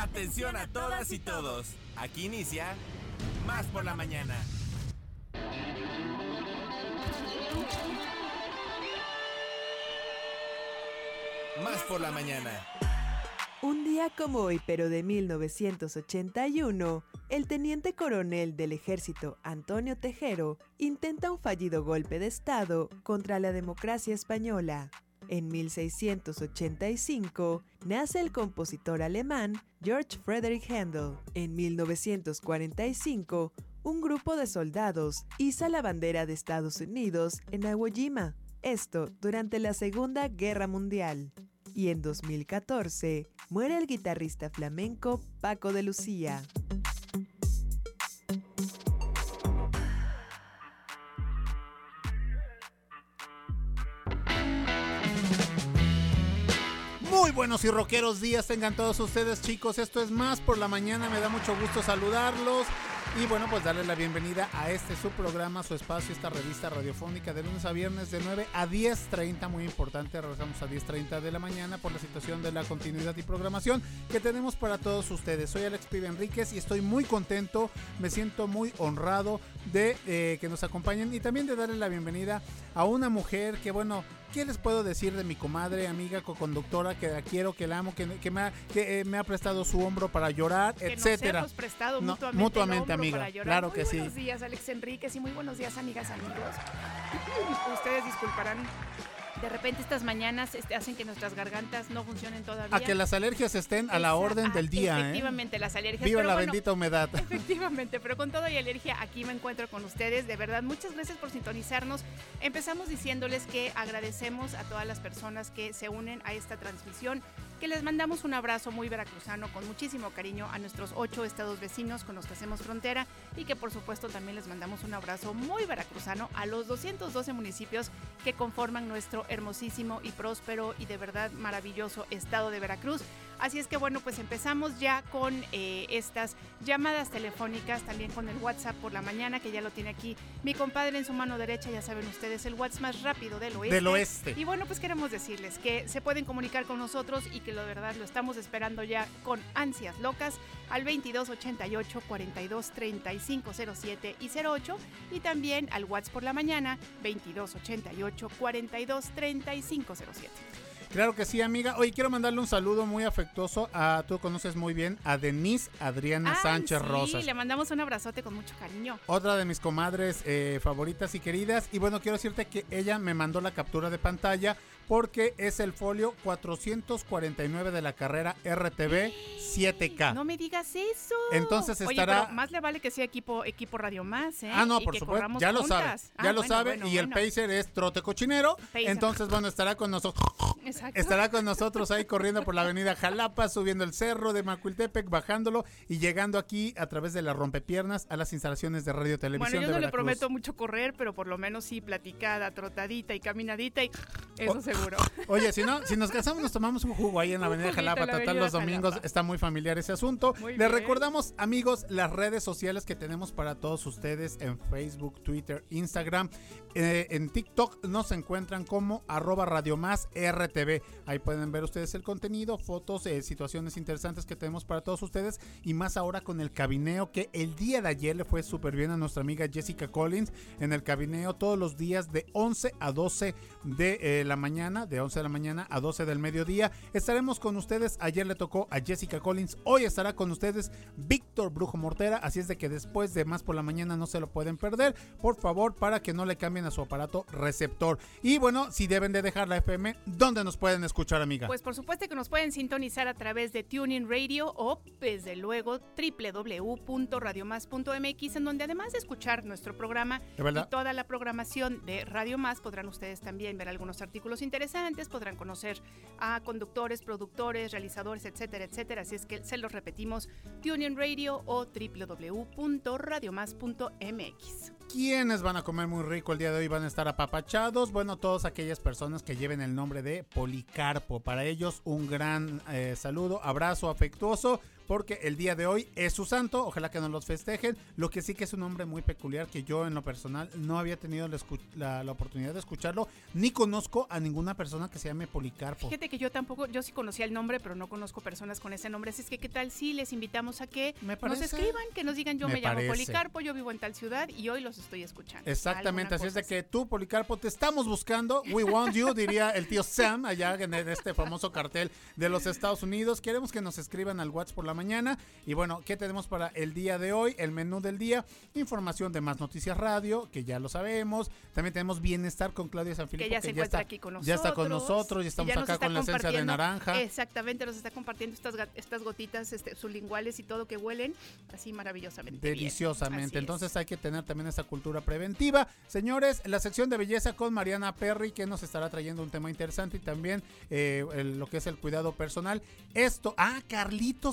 Atención a todas y todos. Aquí inicia Más por la mañana. Más por la mañana. Un día como hoy, pero de 1981, el teniente coronel del ejército Antonio Tejero intenta un fallido golpe de Estado contra la democracia española. En 1685 nace el compositor alemán George Friedrich Handel. En 1945, un grupo de soldados iza la bandera de Estados Unidos en Iwo Jima. Esto durante la Segunda Guerra Mundial. Y en 2014 muere el guitarrista flamenco Paco de Lucía. Buenos y rockeros días tengan todos ustedes chicos, esto es más por la mañana, me da mucho gusto saludarlos y bueno pues darles la bienvenida a este su programa, su espacio, esta revista radiofónica de lunes a viernes de 9 a 10.30, muy importante, regresamos a 10.30 de la mañana por la situación de la continuidad y programación que tenemos para todos ustedes. Soy Alex Pibe Enríquez y estoy muy contento, me siento muy honrado de eh, que nos acompañen y también de darle la bienvenida a una mujer que bueno, ¿Qué les puedo decir de mi comadre, amiga, co-conductora, que la quiero, que la amo, que, que, me, ha, que eh, me ha prestado su hombro para llorar, que etcétera? Nos hemos prestado No, mutuamente, mutuamente, amiga. para llorar. Claro Muy que sí. Buenos días, Alex Enríquez, y muy buenos días, amigas, amigos. Ustedes disculparán. De repente estas mañanas este, hacen que nuestras gargantas no funcionen todavía. A que las alergias estén a la orden del día, ¿eh? Efectivamente, las alergias. Viva la bueno, bendita humedad. Efectivamente, pero con todo y alergia aquí me encuentro con ustedes. De verdad, muchas gracias por sintonizarnos. Empezamos diciéndoles que agradecemos a todas las personas que se unen a esta transmisión, que les mandamos un abrazo muy veracruzano con muchísimo cariño a nuestros ocho estados vecinos con los que hacemos frontera y que por supuesto también les mandamos un abrazo muy veracruzano a los 212 municipios que conforman nuestro hermosísimo y próspero y de verdad maravilloso estado de Veracruz. Así es que bueno, pues empezamos ya con eh, estas llamadas telefónicas, también con el WhatsApp por la mañana, que ya lo tiene aquí mi compadre en su mano derecha, ya saben ustedes, el WhatsApp más rápido del oeste. Del oeste. Y bueno, pues queremos decirles que se pueden comunicar con nosotros y que la verdad lo estamos esperando ya con ansias locas al 2288 42 35 07 y 08 y también al WhatsApp por la mañana 2288 42 35 07. Claro que sí, amiga. Hoy quiero mandarle un saludo muy afectuoso a, tú conoces muy bien, a Denise Adriana Ay, Sánchez sí, Rosas. le mandamos un abrazote con mucho cariño. Otra de mis comadres eh, favoritas y queridas. Y bueno, quiero decirte que ella me mandó la captura de pantalla porque es el folio 449 de la carrera RTV 7K. No me digas eso. Entonces Oye, estará- pero más le vale que sea equipo, equipo Radio Más, ¿eh? Ah, no, Y por que supuesto, ya lo sabe, ya Ah, lo bueno, sabe. bueno, y el. Pacer es trote cochinero. Pacer. Entonces, bueno, estará con nosotros. Exacto. Estará con nosotros ahí corriendo por la avenida Jalapa, subiendo el cerro de Macuiltepec, bajándolo y llegando aquí a través de la rompepiernas a las instalaciones de Radio Televisión Bueno, yo de no le prometo mucho correr, pero por lo menos sí platicada, trotadita y caminadita y eso Oh. Seguro. Oye, si no, si nos casamos nos tomamos un jugo ahí en la Un avenida Jalapa, la total los domingos Jalapa. está muy familiar ese asunto. Muy Les bien. recordamos, amigos, las redes sociales que tenemos para todos ustedes en Facebook, Twitter, Instagram. Eh, en TikTok nos encuentran como arroba Radio Más RTV. Ahí pueden ver ustedes el contenido, fotos, eh, situaciones interesantes que tenemos para todos ustedes. Y más ahora con el cabineo que el día de ayer le fue súper bien a nuestra amiga Jessica Collins en el cabineo todos los días de 11 a 12 de eh, la mañana, de 11 de la mañana a 12 del mediodía. Estaremos con ustedes. Ayer le tocó a Jessica Collins, hoy estará con ustedes Víctor Brujo Mortera. Así es de que después de más por la mañana no se lo pueden perder. Por favor, para que no le cambien a su aparato receptor. Y bueno, si deben de dejar la FM, ¿dónde nos pueden escuchar, amiga? Pues por supuesto que nos pueden sintonizar a través de Tuning Radio o desde luego www.radiomás.mx en donde además de escuchar nuestro programa y toda la programación de Radio Más podrán ustedes también ver algunos artículos interesantes, podrán conocer a conductores, productores, realizadores, etcétera, etcétera. Así es que se los repetimos, Tuning Radio o www.radiomás.mx. ¿Quiénes van a comer muy rico el día de hoy? Van a estar apapachados. Bueno, todas aquellas personas que lleven el nombre de Policarpo. Para ellos un gran eh, saludo, abrazo afectuoso porque el día de hoy es su santo, ojalá que nos los festejen, lo que sí que es un nombre muy peculiar que yo en lo personal no había tenido la, la, oportunidad de escucharlo, ni conozco a ninguna persona que se llame Policarpo. Fíjate que yo tampoco, yo sí conocía el nombre, pero no conozco personas con ese nombre, así es que qué tal si les invitamos a que nos escriban, que nos digan yo me, llamo Policarpo, yo vivo en tal ciudad y hoy los estoy escuchando. Exactamente, así es de que tú, Policarpo, te estamos buscando, we want you, diría el tío Sam allá en este famoso cartel de los Estados Unidos, queremos que nos escriban al WhatsApp por la mañana. Y bueno, ¿qué tenemos para el día de hoy? El menú del día, información de Más Noticias Radio, que ya lo sabemos. También tenemos Bienestar con Claudia Sanfilippo. Que ya se encuentra aquí con nosotros. Ya está con nosotros, ya estamos acá con la esencia de naranja. Exactamente, nos está compartiendo estas, estas gotitas este, sublinguales y todo que huelen así maravillosamente. Deliciosamente. Entonces hay que tener también esa cultura preventiva. Señores, la sección de belleza con Mariana Perry, que nos estará trayendo un tema interesante y también eh, lo que es el cuidado personal. Esto, ah, Carlito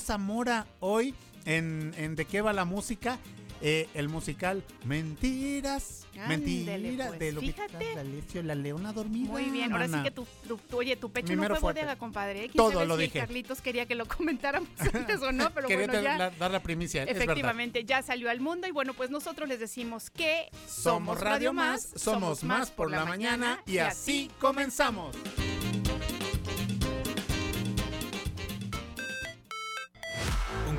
Hoy en, en De qué va la música. Eh, el musical Mentiras. Mentiras pues, de lo fíjate. La, la leona dormida. Muy bien, ahora sí que tu, oye, tu pecho no fue bodega, compadre. Todo lo dije. Carlitos quería que lo comentáramos antes o no, pero quería bueno, ya. dar la primicia. Efectivamente, ya salió al mundo y bueno, pues nosotros les decimos que somos Radio Más, somos Más por la mañana y así comenzamos.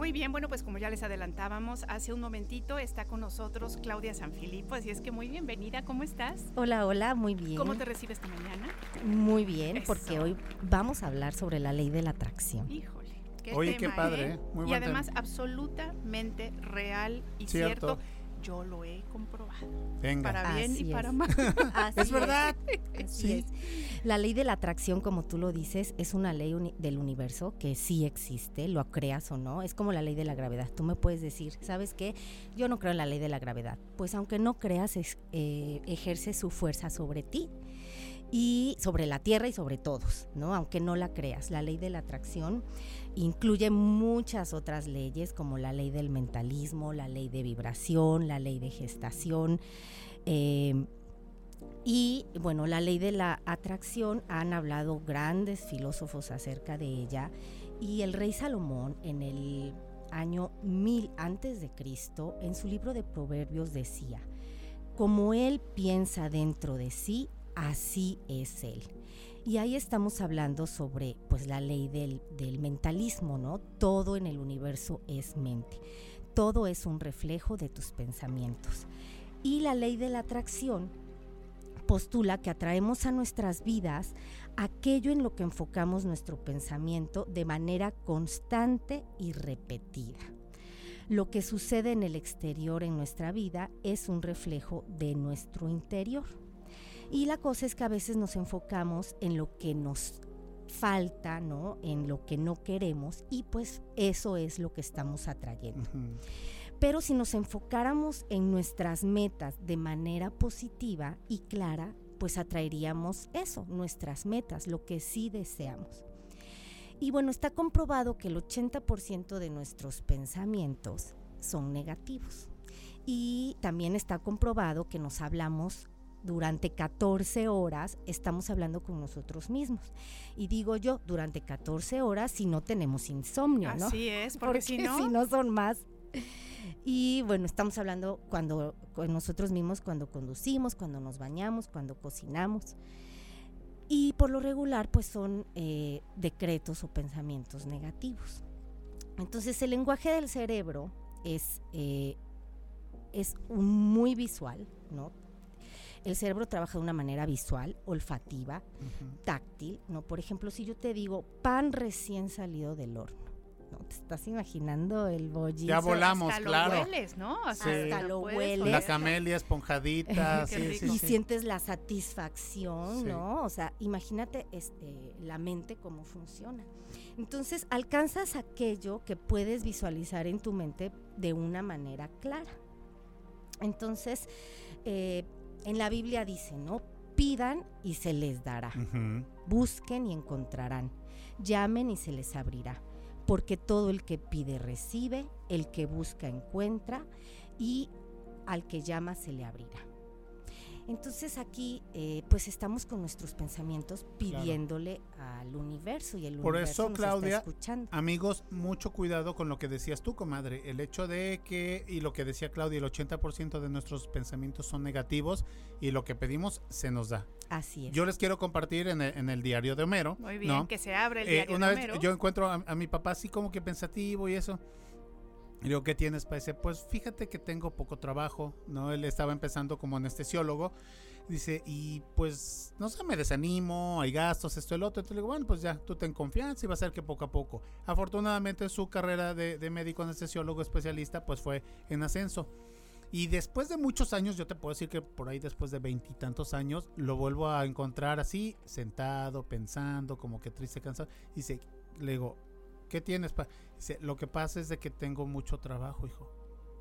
Muy bien, bueno, pues como ya les adelantábamos, hace un momentito está con nosotros Claudia Sanfilippo, así es que muy bienvenida, ¿cómo estás? Hola, hola, muy bien. ¿Cómo te recibes esta mañana? Muy bien, porque hoy vamos a hablar sobre la ley de la atracción. Híjole. Qué Oye, qué padre, ¿eh? y además absolutamente real y cierto yo lo he comprobado. Venga. Para bien y para mal. es verdad. sí. La ley de la atracción, como tú lo dices, es una ley del universo que sí existe, lo creas o no. Es como la ley de la gravedad. Tú me puedes decir, ¿sabes qué? Yo no creo en la ley de la gravedad. Pues aunque no creas, eh, ejerce su fuerza sobre ti y sobre la Tierra y sobre todos, ¿no? Aunque no la creas. La ley de la atracción incluye muchas otras leyes como la ley del mentalismo, la ley de vibración, la ley de gestación. Eh, y bueno, la ley de la atracción han hablado grandes filósofos acerca de ella y el rey Salomón en el año 1000 antes de Cristo en su libro de Proverbios decía, como él piensa dentro de sí, así es él. Y ahí estamos hablando sobre pues la ley del, del mentalismo, ¿no? Todo en el universo es mente. Todo es un reflejo de tus pensamientos. Y la ley de la atracción postula que atraemos a nuestras vidas aquello en lo que enfocamos nuestro pensamiento de manera constante y repetida. Lo que sucede en el exterior en nuestra vida es un reflejo de nuestro interior. Y la cosa es que a veces nos enfocamos en lo que nos falta, ¿no? En lo que no queremos y pues eso es lo que estamos atrayendo. Pero si nos enfocáramos en nuestras metas de manera positiva y clara, pues atraeríamos eso, nuestras metas, lo que sí deseamos. Y bueno, está comprobado que el 80% de nuestros pensamientos son negativos. Y también está comprobado que nos hablamos durante 14 horas estamos hablando con nosotros mismos. Y digo yo, durante 14 horas si no tenemos insomnio, ¿no? Así es, porque, si, no... si no son más. Y bueno, estamos hablando cuando con nosotros mismos, cuando conducimos, cuando nos bañamos, cuando cocinamos. Y por lo regular, pues son eh, decretos o pensamientos negativos. Entonces, el lenguaje del cerebro es, eh, es muy visual, ¿no? El cerebro trabaja de una manera visual, olfativa, táctil, ¿no? Por ejemplo, si yo te digo pan recién salido del horno, ¿no? Te estás imaginando el bollizo. Ya volamos, hasta claro. Lo hueles, ¿no? Hasta lo puedes hueles. La camelia esponjadita, sí, sí, y sí. sientes la satisfacción, Sí. ¿no? O sea, imagínate este, la mente cómo funciona. Entonces, alcanzas aquello que puedes visualizar en tu mente de una manera clara. Entonces, eh, en la Biblia dice, ¿no? Pidan y se les dará. Busquen y encontrarán. Llamen y se les abrirá. Porque todo el que pide recibe, el que busca encuentra y al que llama se le abrirá. Entonces aquí pues pues estamos con nuestros pensamientos pidiéndole al universo y el Por universo eso, nos está Claudia, escuchando. Amigos, mucho cuidado con lo que decías tú, comadre. El hecho de que, y lo que decía Claudia, el 80% de nuestros pensamientos son negativos y lo que pedimos se nos da. Así es. Yo les quiero compartir en el, en el diario de Homero. Muy bien, ¿no? que se abre el Eh, diario una de vez Homero. yo encuentro a, a mi papá así como que pensativo y eso. Y digo, ¿qué tienes? Pa? Dice, pues fíjate que tengo poco trabajo, ¿no? Él estaba empezando como anestesiólogo. Dice, y pues, no sé, me desanimo, hay gastos, esto, el otro. Entonces le digo, bueno, pues ya, tú ten confianza y va a ser que poco a poco. Afortunadamente su carrera de, de médico anestesiólogo especialista pues fue en ascenso. Y después de muchos años, yo te puedo decir que por ahí después de veintitantos años, lo vuelvo a encontrar así, sentado, pensando, como que triste, cansado. Dice, le digo, ¿qué tienes? Pa? Dice, lo que pasa es de que tengo mucho trabajo, hijo.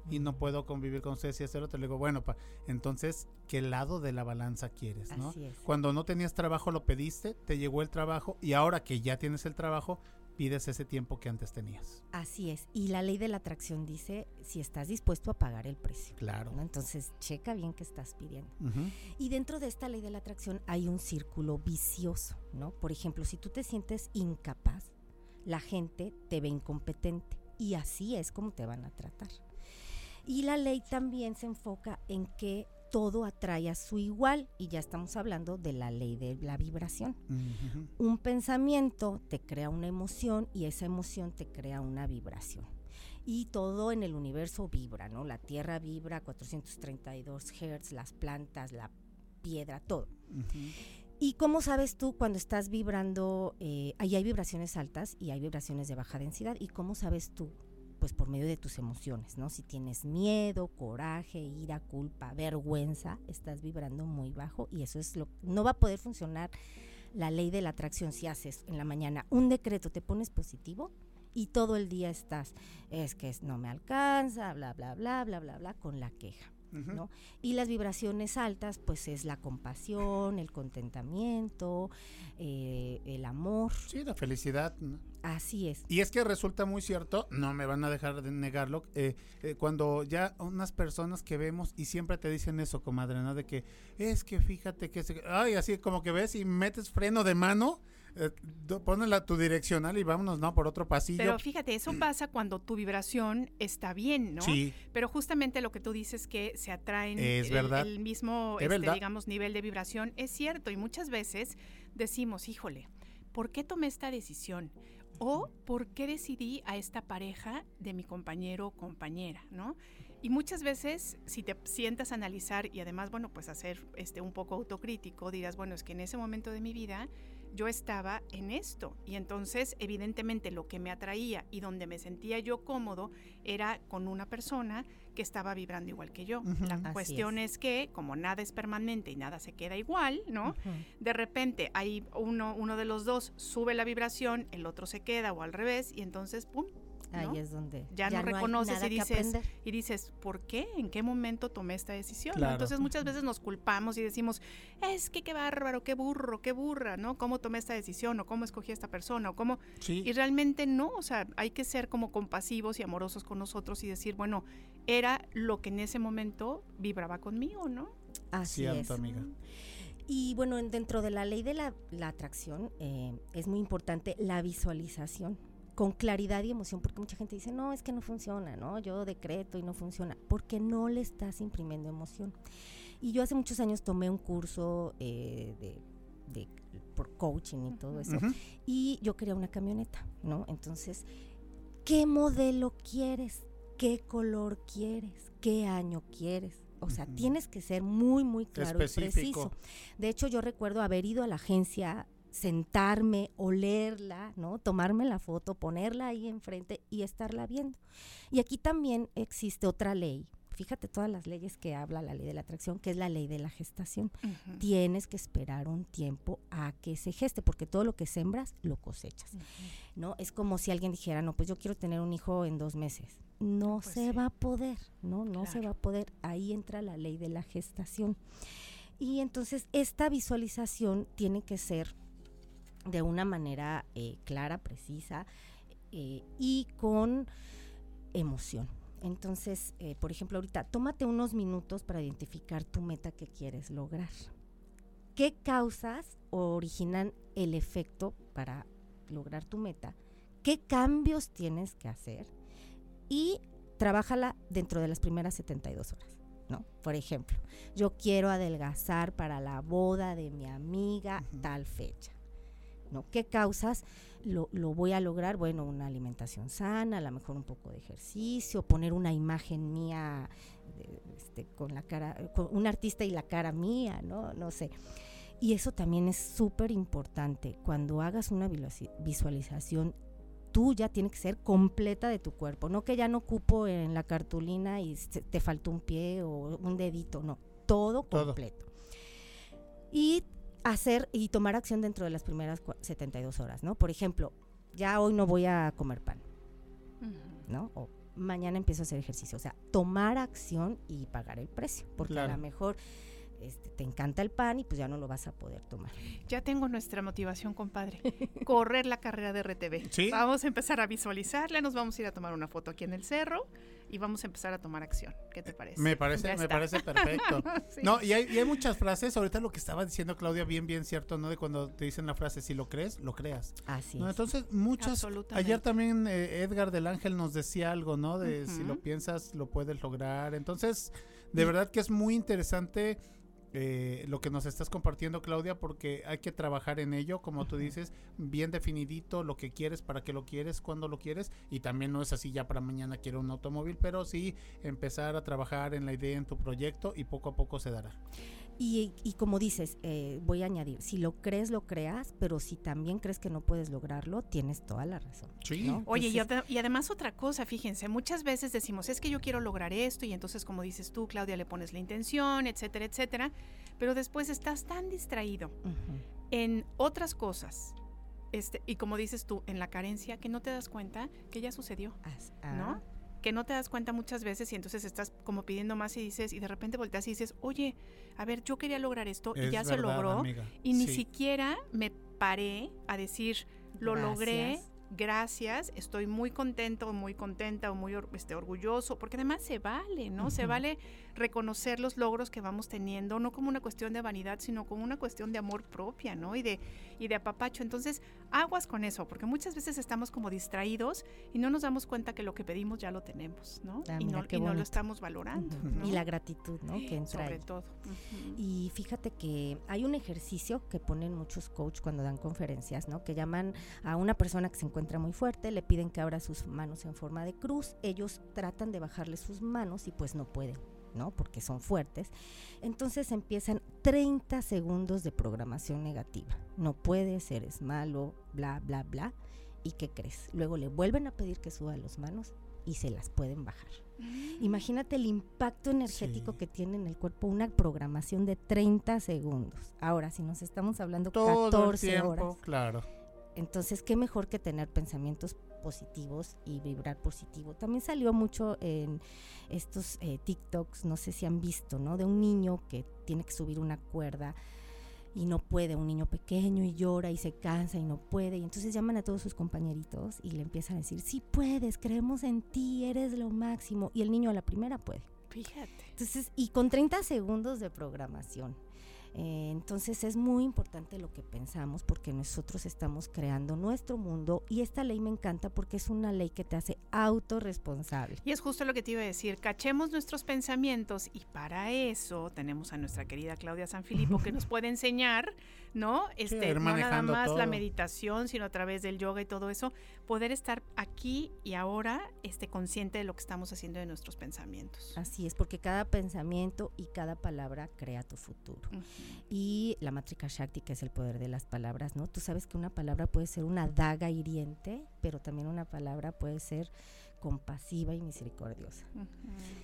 Y no puedo convivir con ustedes y hacer otro. Le digo, bueno, pa, entonces, ¿qué lado de la balanza quieres? ¿no? Es. Cuando no tenías trabajo lo pediste, te llegó el trabajo y ahora que ya tienes el trabajo, pides ese tiempo que antes tenías. Así es. Y la ley de la atracción dice si estás dispuesto a pagar el precio. Claro. ¿no? Entonces, checa bien qué estás pidiendo. Y dentro de esta ley de la atracción hay un círculo vicioso, ¿no? Por ejemplo, si tú te sientes incapaz, la gente te ve incompetente y así es como te van a tratar. Y la ley también se enfoca en que todo atrae a su igual y ya estamos hablando de la ley de la vibración. Un pensamiento te crea una emoción y esa emoción te crea una vibración. Y todo en el universo vibra, ¿no? La Tierra vibra a 432 Hz, las plantas, la piedra, todo. Ujú. ¿Y cómo sabes tú cuando estás vibrando? Eh, ahí hay vibraciones altas y hay vibraciones de baja densidad. ¿Y cómo sabes tú? Pues por medio de tus emociones, ¿no? Si tienes miedo, coraje, ira, culpa, vergüenza, estás vibrando muy bajo y eso es lo no va a poder funcionar la ley de la atracción si haces en la mañana un decreto, te pones positivo y todo el día estás, es que no me alcanza, bla, bla, bla, bla, bla, bla, con la queja. Y las vibraciones altas, pues es la compasión, el contentamiento, eh, el amor. Sí, la felicidad. ¿no? Así es. Y es que resulta muy cierto, no me van a dejar de negarlo, eh, eh, cuando ya unas personas que vemos y siempre te dicen eso, comadre, ¿no? De que es que fíjate que, se- ay, así como que ves y metes freno de mano, eh, do- pones la, tu direccional y vámonos, ¿no? Por otro pasillo. Pero fíjate, eso pasa cuando tu vibración está bien, ¿no? Sí, Pero justamente lo que tú dices que se atraen Es el, verdad. el mismo, Es este, verdad. digamos, nivel de vibración, es cierto. Y muchas veces decimos, híjole, ¿por qué tomé esta decisión? O ¿por qué decidí a esta pareja de mi compañero o compañera, ¿no? Y muchas veces, si te sientas a analizar y además, bueno, pues hacer este un poco autocrítico, dirás, bueno, es que en ese momento de mi vida yo estaba en esto. Y entonces, evidentemente, lo que me atraía y donde me sentía yo cómodo era con una persona que estaba vibrando igual que yo. La cuestión es. que, como nada es permanente y nada se queda igual, ¿no? De repente, hay uno, uno de los dos sube la vibración, el otro se queda o al revés, y entonces, ¡pum! Ahí ¿no? es donde Ya no hay reconoces y dices, y dices, ¿por qué? ¿En qué momento tomé esta decisión? ¿no? Claro. Entonces muchas veces nos culpamos y decimos, es que qué bárbaro, qué burro, qué burra, ¿no? ¿Cómo tomé esta decisión? ¿O cómo escogí a esta persona? ¿O cómo? sí. Y realmente no, o sea, hay que ser como compasivos y amorosos con nosotros y decir, bueno, era lo que en ese momento vibraba conmigo, ¿no? Así Cierto, es. amiga. Y bueno, en- dentro de la ley de la, la atracción eh, es muy importante la visualización con claridad y emoción, porque mucha gente dice, no, es que no funciona, ¿no? Yo decreto y no funciona, porque no le estás imprimiendo emoción. Y yo hace muchos años tomé un curso eh, de, de- por coaching y todo eso, Ujú. y yo quería una camioneta, ¿no? Entonces, ¿qué modelo quieres? ¿Qué color quieres? ¿Qué año quieres? O sea, tienes que ser muy, muy claro y Específico. preciso. De hecho, yo recuerdo haber ido a la agencia sentarme, olerla, ¿no? Tomarme la foto, ponerla ahí enfrente y estarla viendo. Y aquí también existe otra ley. Fíjate todas las leyes que habla la ley de la atracción, que es la ley de la gestación. Tienes que esperar un tiempo a que se geste, porque todo lo que sembras lo cosechas. ¿no? Es como si alguien dijera, no, pues yo quiero tener un hijo en dos meses. No Pues se sí. va a poder, ¿no? No se va a poder. Ahí entra la ley de la gestación. Y entonces esta visualización tiene que ser de una manera eh, clara, precisa eh, y con emoción. Entonces, eh, por ejemplo, ahorita, tómate unos minutos para identificar tu meta que quieres lograr. ¿Qué causas originan el efecto para lograr tu meta? ¿Qué cambios tienes que hacer? Y trabájala dentro de las primeras 72 horas. ¿no? Por ejemplo, yo quiero adelgazar para la boda de mi amiga tal fecha. ¿No? ¿Qué causas lo, lo voy a lograr? Bueno, una alimentación sana, a lo mejor un poco de ejercicio, poner una imagen mía de- este, con la cara, con un artista y la cara mía, ¿no? No sé. Y eso también es súper importante. Cuando hagas una visualización, tú ya tiene que ser completa de tu cuerpo. No que ya no cupo en la cartulina y te faltó un pie o un dedito, no. Todo Todo. completo. Y hacer y tomar acción dentro de las primeras cua- 72 horas, ¿no? Por ejemplo, ya hoy no voy a comer pan. ¿no? O mañana empiezo a hacer ejercicio. O sea, tomar acción y pagar el precio. Porque Claro. a lo mejor este, te encanta el pan y pues ya no lo vas a poder tomar. Ya tengo nuestra motivación, compadre. Correr la carrera de RTV. Sí. Vamos a empezar a visualizarla, nos vamos a ir a tomar una foto aquí en el cerro y vamos a empezar a tomar acción. ¿Qué te parece? Me parece, Ya me está. parece perfecto. Sí. No, y hay, y hay muchas frases. Ahorita lo que estaba diciendo Claudia, bien, bien cierto, ¿no? De cuando te dicen la frase, si lo crees, lo creas. Así ¿no? es. Entonces, muchas. Ayer también eh, Edgar del Ángel nos decía algo, ¿no? De si lo piensas, lo puedes lograr. Entonces, de verdad que es muy interesante. Eh, lo que nos estás compartiendo Claudia porque hay que trabajar en ello como tú dices bien definidito lo que quieres para qué lo quieres cuándo lo quieres y también no es así ya para mañana quiero un automóvil pero sí empezar a trabajar en la idea en tu proyecto y poco a poco se dará Y, y como dices, eh, voy a añadir, si lo crees, lo creas, pero si también crees que no puedes lograrlo, tienes toda la razón. Sí. ¿no? Oye, y, Entonces, ade- y además otra cosa, fíjense, muchas veces decimos, es que yo quiero lograr esto y entonces como dices tú, Claudia, le pones la intención, etcétera, etcétera, pero después estás tan distraído en otras cosas, este, y como dices tú, en la carencia, que no te das cuenta que ya sucedió, as- ¿no? Que no te das cuenta muchas veces y entonces estás como pidiendo más y dices, y de repente volteas y dices, oye, a ver, yo quería lograr esto y ya se logró, amiga. y ni Sí. siquiera me paré a decir, lo logré, Gracias. estoy muy contento, muy contenta o muy este, orgulloso, porque además se vale, ¿no? Se vale reconocer los logros que vamos teniendo, no como una cuestión de vanidad, sino como una cuestión de amor propia, ¿no? Y de, y de apapacho. Entonces, aguas con eso, porque muchas veces estamos como distraídos y no nos damos cuenta que lo que pedimos ya lo tenemos, ¿no? Ah, y no, y no lo estamos valorando. Y la gratitud, ¿no? Que entra Sobre ahí. todo. Y fíjate que hay un ejercicio que ponen muchos coach cuando dan conferencias, ¿no? Que llaman a una persona que se encuentra muy fuerte, le piden que abra sus manos en forma de cruz, ellos tratan de bajarle sus manos y pues no pueden, ¿no? Porque son fuertes. Entonces empiezan 30 segundos de programación negativa. No puedes, eres malo, bla, bla, bla. ¿Y qué crees? Luego le vuelven a pedir que suba las manos y se las pueden bajar. Imagínate el impacto energético Sí. que tiene en el cuerpo una programación de 30 segundos. Ahora, si nos estamos hablando todo el 14 tiempo horas, claro entonces qué mejor que tener pensamientos positivos y vibrar positivo. También salió mucho en estos eh, TikToks, no sé si han visto, ¿no? De un niño que tiene que subir una cuerda y no puede, un niño pequeño y llora y se cansa y no puede. Y entonces llaman a todos sus compañeritos y le empiezan a decir, sí puedes, creemos en ti, eres lo máximo. Y el niño a la primera puede. Fíjate. Entonces, y con 30 segundos de programación. Eh, entonces es muy importante lo que pensamos porque nosotros estamos creando nuestro mundo y esta ley me encanta porque es una ley que te hace autorresponsable. Y es justo lo que te iba a decir, cachemos nuestros pensamientos y para eso tenemos a nuestra querida Claudia Sanfilippo que nos puede enseñar, ¿no? Este, ir no nada más la meditación, sino a través del yoga y todo eso, poder estar aquí y ahora este, consciente de lo que estamos haciendo de nuestros pensamientos. Así es, porque cada pensamiento y cada palabra crea tu futuro. Y la Matrika Shakti, que es el poder de las palabras, ¿no? Tú sabes que una palabra puede ser una daga hiriente, pero también una palabra puede ser compasiva y misericordiosa.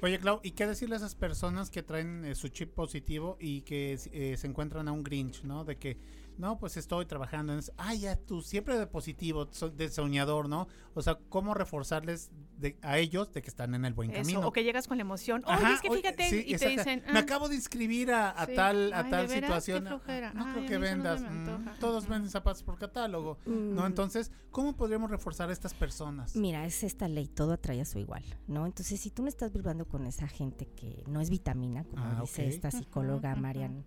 Oye, Clau, ¿y qué decirle a esas personas que traen eh, su chip positivo y que eh, se encuentran a un Grinch, ¿no? De que, no, pues estoy trabajando en eso. Ah, ya tú, siempre de positivo, de soñador, ¿no? O sea, ¿cómo reforzarles de- a ellos de que están en el buen Eso, camino? o que llegas con la emoción. Oye, Ajá, es que fíjate, sí, y te dicen. Me "Ah, acabo de inscribir a, a Sí. tal, a Ay, ¿de tal veras? Situación. No Ay, creo que no vendas. Mm, todos venden zapatos por catálogo. ¿No? Mm. Entonces, ¿cómo podríamos reforzar a estas personas? Mira, es esta ley, todo atrae a su igual, ¿no? Entonces, si tú no estás vibrando con esa gente que no es vitamina, como Ah, dice esta psicóloga Marian.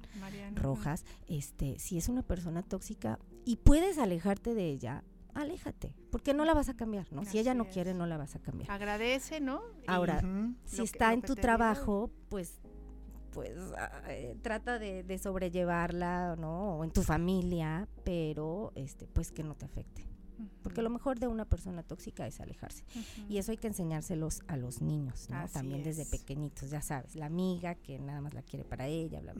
Rojas, este, si es una persona tóxica y puedes alejarte de ella, aléjate, porque no la vas a cambiar, ¿no? Si ella no es. quiere, no la vas a cambiar. Agradece, ¿no? Ahora, si que- está en tu digo. trabajo, pues pues ah, eh, trata de, de sobrellevarla, ¿no? O en tu familia, pero este pues que no te afecte. Porque lo mejor de una persona tóxica es alejarse. Y eso hay que enseñárselos a los niños, ¿no? Así También desde es. pequeñitos, ya sabes, la amiga que nada más la quiere para ella, bla.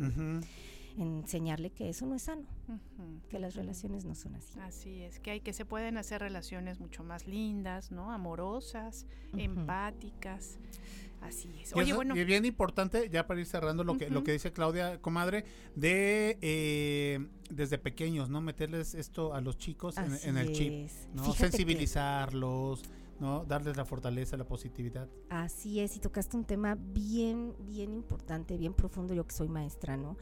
Enseñarle que eso no es sano, que las relaciones no son así. Así es, que hay que se pueden hacer relaciones mucho más lindas, ¿no? Amorosas, empáticas. Así es. Y Oye, eso- bueno, y bien importante, ya para ir cerrando lo que, lo que dice Claudia, comadre, de eh, desde pequeños, ¿no? Meterles esto a los chicos en, el chip, es. ¿no? Fíjate que- Sensibilizarlos, ¿no? Darles la fortaleza, la positividad. Así es, y tocaste un tema bien, bien importante, bien profundo, yo que soy maestra, ¿no?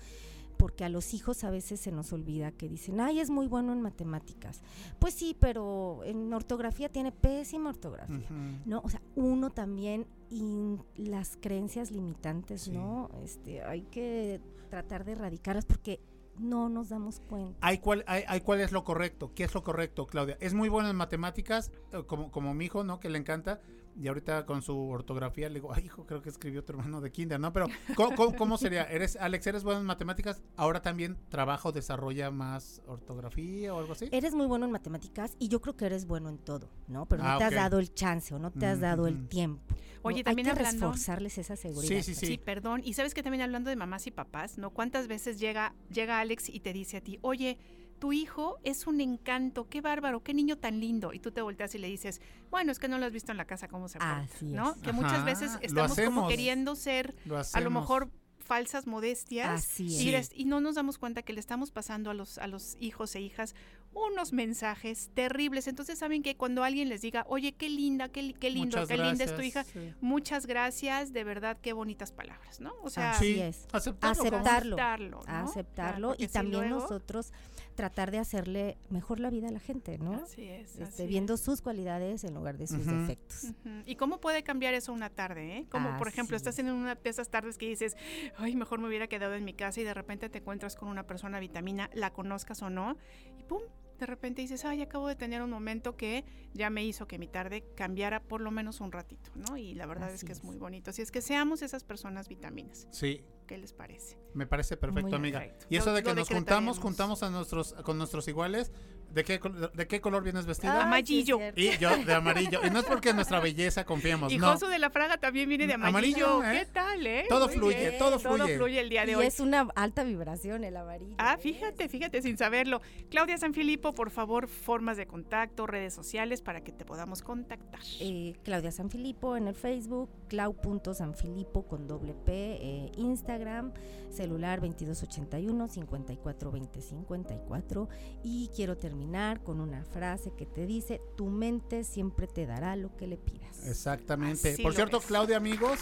Porque a los hijos a veces se nos olvida que dicen, ay, es muy bueno en matemáticas. Pues sí, pero en ortografía tiene pésima ortografía. No, o sea, uno también y las creencias limitantes, Sí. ¿no? Este, hay que tratar de erradicarlas porque no nos damos cuenta. Hay cuál, hay, hay cuál es lo correcto, qué es lo correcto, Claudia. Es muy bueno en matemáticas, eh, como, como mi hijo, ¿no? Que le encanta. Y ahorita con su ortografía le digo, ay, hijo, creo que escribió tu hermano de kinder, ¿no? Pero, ¿cómo, cómo- cómo sería? ¿Eres, Alex, eres bueno en matemáticas? ¿Ahora también trabajo, desarrolla más ortografía o algo así? Eres muy bueno en matemáticas y yo creo que eres bueno en todo, ¿no? Pero Ah, no te ok. has dado el chance o no te has dado el Ujú. tiempo. ¿no? Oye, Hay también que hablando- reforzarles esa seguridad. Sí, sí, sí. Sí, perdón. Y sabes que también hablando de mamás y papás, ¿no? ¿Cuántas veces llega, llega Alex y te dice a ti, oye, tu hijo es un encanto, qué bárbaro, qué niño tan lindo? Y tú te volteas y le dices, bueno, es que no lo has visto en la casa cómo se porta, Así ¿no? es. Que muchas veces estamos como queriendo ser, Lo a lo mejor falsas modestias Así y, es. les- y no nos damos cuenta que le estamos pasando a los, a los hijos e hijas unos mensajes terribles. Entonces saben que cuando alguien les diga, oye, qué linda, qué, qué lindo, Muchas qué linda es tu hija, sí. muchas gracias, de verdad, qué bonitas palabras, ¿no? O sea, Así Sí, es. aceptarlo. Aceptarlo. aceptarlo, ¿no? aceptarlo Claro, porque y si también luego- nosotros tratar de hacerle mejor la vida a la gente, ¿no? Así es. Este, así viendo es. sus cualidades en lugar de sus defectos. ¿Y cómo puede cambiar eso una tarde? Eh? Como por ejemplo, estás es. en una de esas tardes que dices, ay, mejor me hubiera quedado en mi casa y de repente te encuentras con una persona vitamina, la conozcas o no, y pum, de repente dices, ay, acabo de tener un momento que ya me hizo que mi tarde cambiara por lo menos un ratito, ¿no? Y la verdad es que es es. muy bonito. Así es que seamos esas personas vitaminas. Sí, ¿Qué les parece? me parece perfecto, Muy amiga. perfecto. Y eso Lo- de que nos juntamos, juntamos a nuestros, con nuestros iguales. ¿De qué, col- de qué color vienes vestida? Ah, Amarilllo. Y yo de amarillo. Y no es porque en nuestra belleza confiemos, Y no. Josu de la Fraga también viene de Amarillo, amarillo. ¿eh? ¿Qué tal, eh? Todo Muy fluye, bien. todo Todo fluye. fluye el día de Y hoy. es una alta vibración el amarillo. Ah, ¿eh? fíjate, fíjate, sin saberlo. Claudia Sanfilippo, por favor, formas de contacto, redes sociales para que te podamos contactar. Eh, Claudia Sanfilippo en el Facebook, clau.sanfilippo con doble P, eh, Instagram, celular 2281 5420 54 y quiero terminar con una frase que te dice, tu mente siempre te dará lo que le pidas. Exactamente. Así Por cierto, es. Claudia, amigos,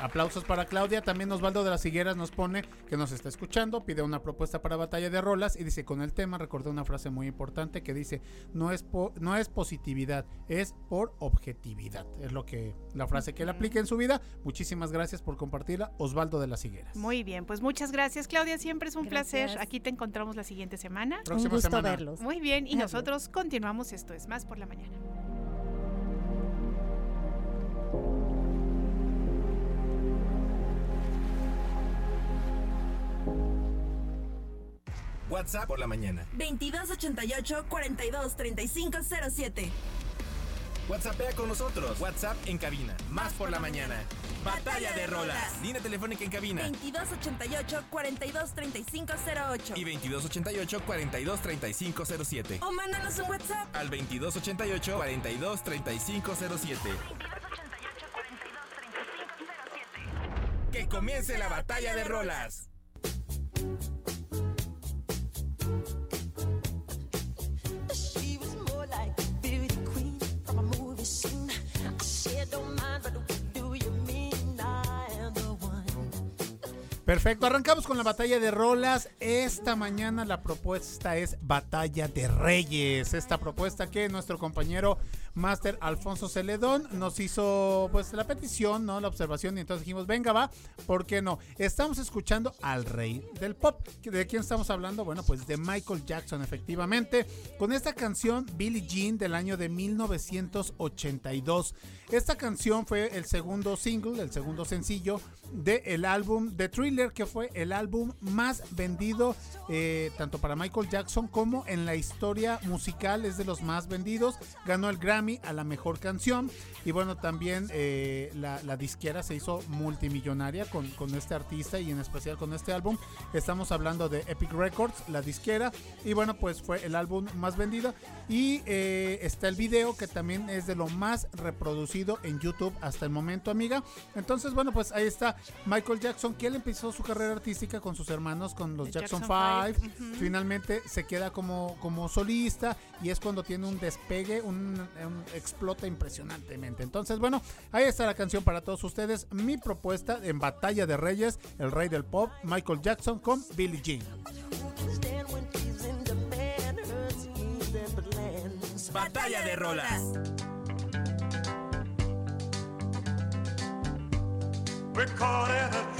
aplausos para Claudia. También Osvaldo de las Higueras nos pone que nos está escuchando, pide una propuesta para Batalla de Rolas y dice, con el tema, recordé una frase muy importante que dice, no es, po- no es positividad, es por objetividad. Es lo que, la frase que él aplica en su vida. Muchísimas gracias por compartirla, Osvaldo de las Higueras. Muy bien, pues muchas gracias, Claudia. Siempre es un placer. Aquí te encontramos la siguiente semana. Un Próxima gusto semana. verlos. Muy bien, y Adiós. nosotros continuamos. Esto es más por la mañana. WhatsApp por la mañana. 2288 42 3507. WhatsAppea con nosotros. WhatsApp en cabina. Más por la mañana. Batalla de rolas. Línea telefónica en cabina. 2288 423508 Y 2288 423507. O mándanos un WhatsApp. Al 2288 423507. Que comience la batalla de rolas. Don't mind, Perfecto, arrancamos con la batalla de rolas. Esta mañana la propuesta es Batalla de Reyes. Esta propuesta que nuestro compañero Master Alfonso Celedón nos hizo pues la petición, ¿no? La observación y entonces dijimos, venga, va, ¿por qué no? Estamos escuchando al rey del pop. ¿De quién estamos hablando? Bueno, pues de Michael Jackson, efectivamente, con esta canción Billie Jean del año de 1982. Esta canción fue el segundo single, el segundo sencillo del álbum The Thriller, que fue el álbum más vendido eh, tanto para Michael Jackson como en la historia musical, es de los más vendidos. Ganó el Grammy a la mejor canción y bueno, también eh, la, disquera se hizo multimillonaria con, con este artista y en especial con este álbum. Estamos hablando de Epic Records, la disquera, y bueno, pues fue el álbum más vendido. Y eh, está el video que también es de lo más reproducido en YouTube hasta el momento, amiga. Entonces, bueno, pues ahí está Michael Jackson, que él empezó su carrera artística con sus hermanos, con los The Jackson Jackson 5. Five, ujú. Finalmente se queda como, como solista y es cuando tiene un despegue, un, un explota impresionantemente. Entonces, bueno, ahí está la canción para todos ustedes. Mi propuesta en Batalla de Reyes, el rey del pop, Michael Jackson con Billie Jean. Batalla de rolas. We're caught in a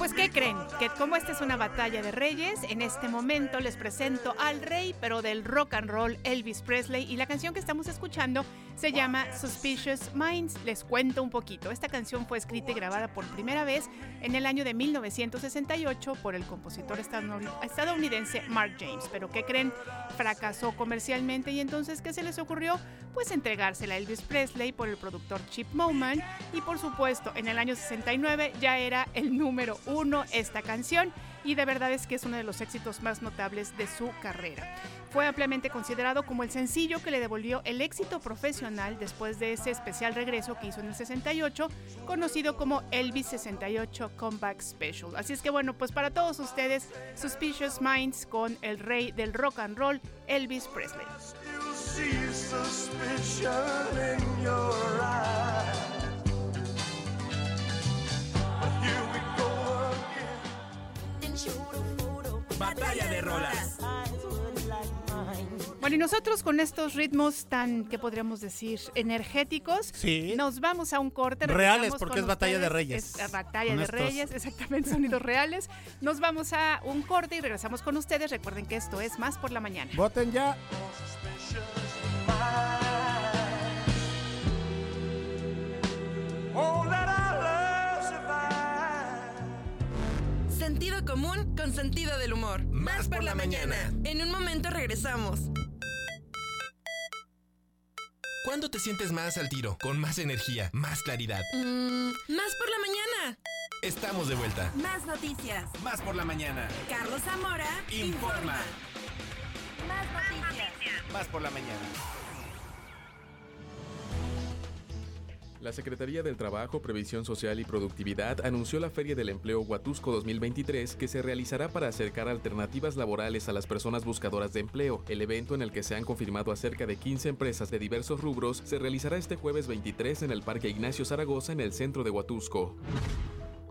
pues, ¿qué creen? Que como esta es una batalla de reyes, en este momento les presento al rey, pero del rock and roll, Elvis Presley, y la canción que estamos escuchando se llama Suspicious Minds. Les cuento un poquito. Esta canción fue escrita y grabada por primera vez en el año de 1968 por el compositor estadounid- estadounidense Mark James. Pero ¿qué creen? Fracasó comercialmente y entonces, ¿qué se les ocurrió? Pues entregársela a Elvis Presley por el productor Chip Moman y por supuesto en el año 69 ya era el número uno esta canción y de verdad es que es uno de los éxitos más notables de su carrera. Fue ampliamente considerado como el sencillo que le devolvió el éxito profesional después de ese especial regreso que hizo en el 68, conocido como Elvis 68 Comeback Special. Así es que bueno, pues para todos ustedes, Suspicious Minds con el rey del rock and roll, Elvis Presley. Batalla de rolas. Bueno, y nosotros con estos ritmos tan, ¿qué podríamos decir? Energéticos, Sí. nos vamos a un corte. Reales, porque es batalla de reyes. Es batalla Con de estos- reyes, exactamente, sonidos reales. Nos vamos a un corte y regresamos con ustedes. Recuerden que esto es Más por la Mañana. Voten ya. Oh, Sentido común con sentido del humor. Más por la mañana. En un momento regresamos. ¿Cuándo te sientes más al tiro? Con más energía, más claridad. Mm, más por la mañana. Estamos de vuelta. Más noticias. Más por la mañana. Carlos Zamora Informa. Más noticias. Más por la mañana. La Secretaría del Trabajo, Previsión Social y Productividad anunció la Feria del Empleo Huatusco 2023 que se realizará para acercar alternativas laborales a las personas buscadoras de empleo. El evento en el que se han confirmado a cerca de 15 empresas de diversos rubros se realizará este jueves 23 en el Parque Ignacio Zaragoza en el centro de Huatusco.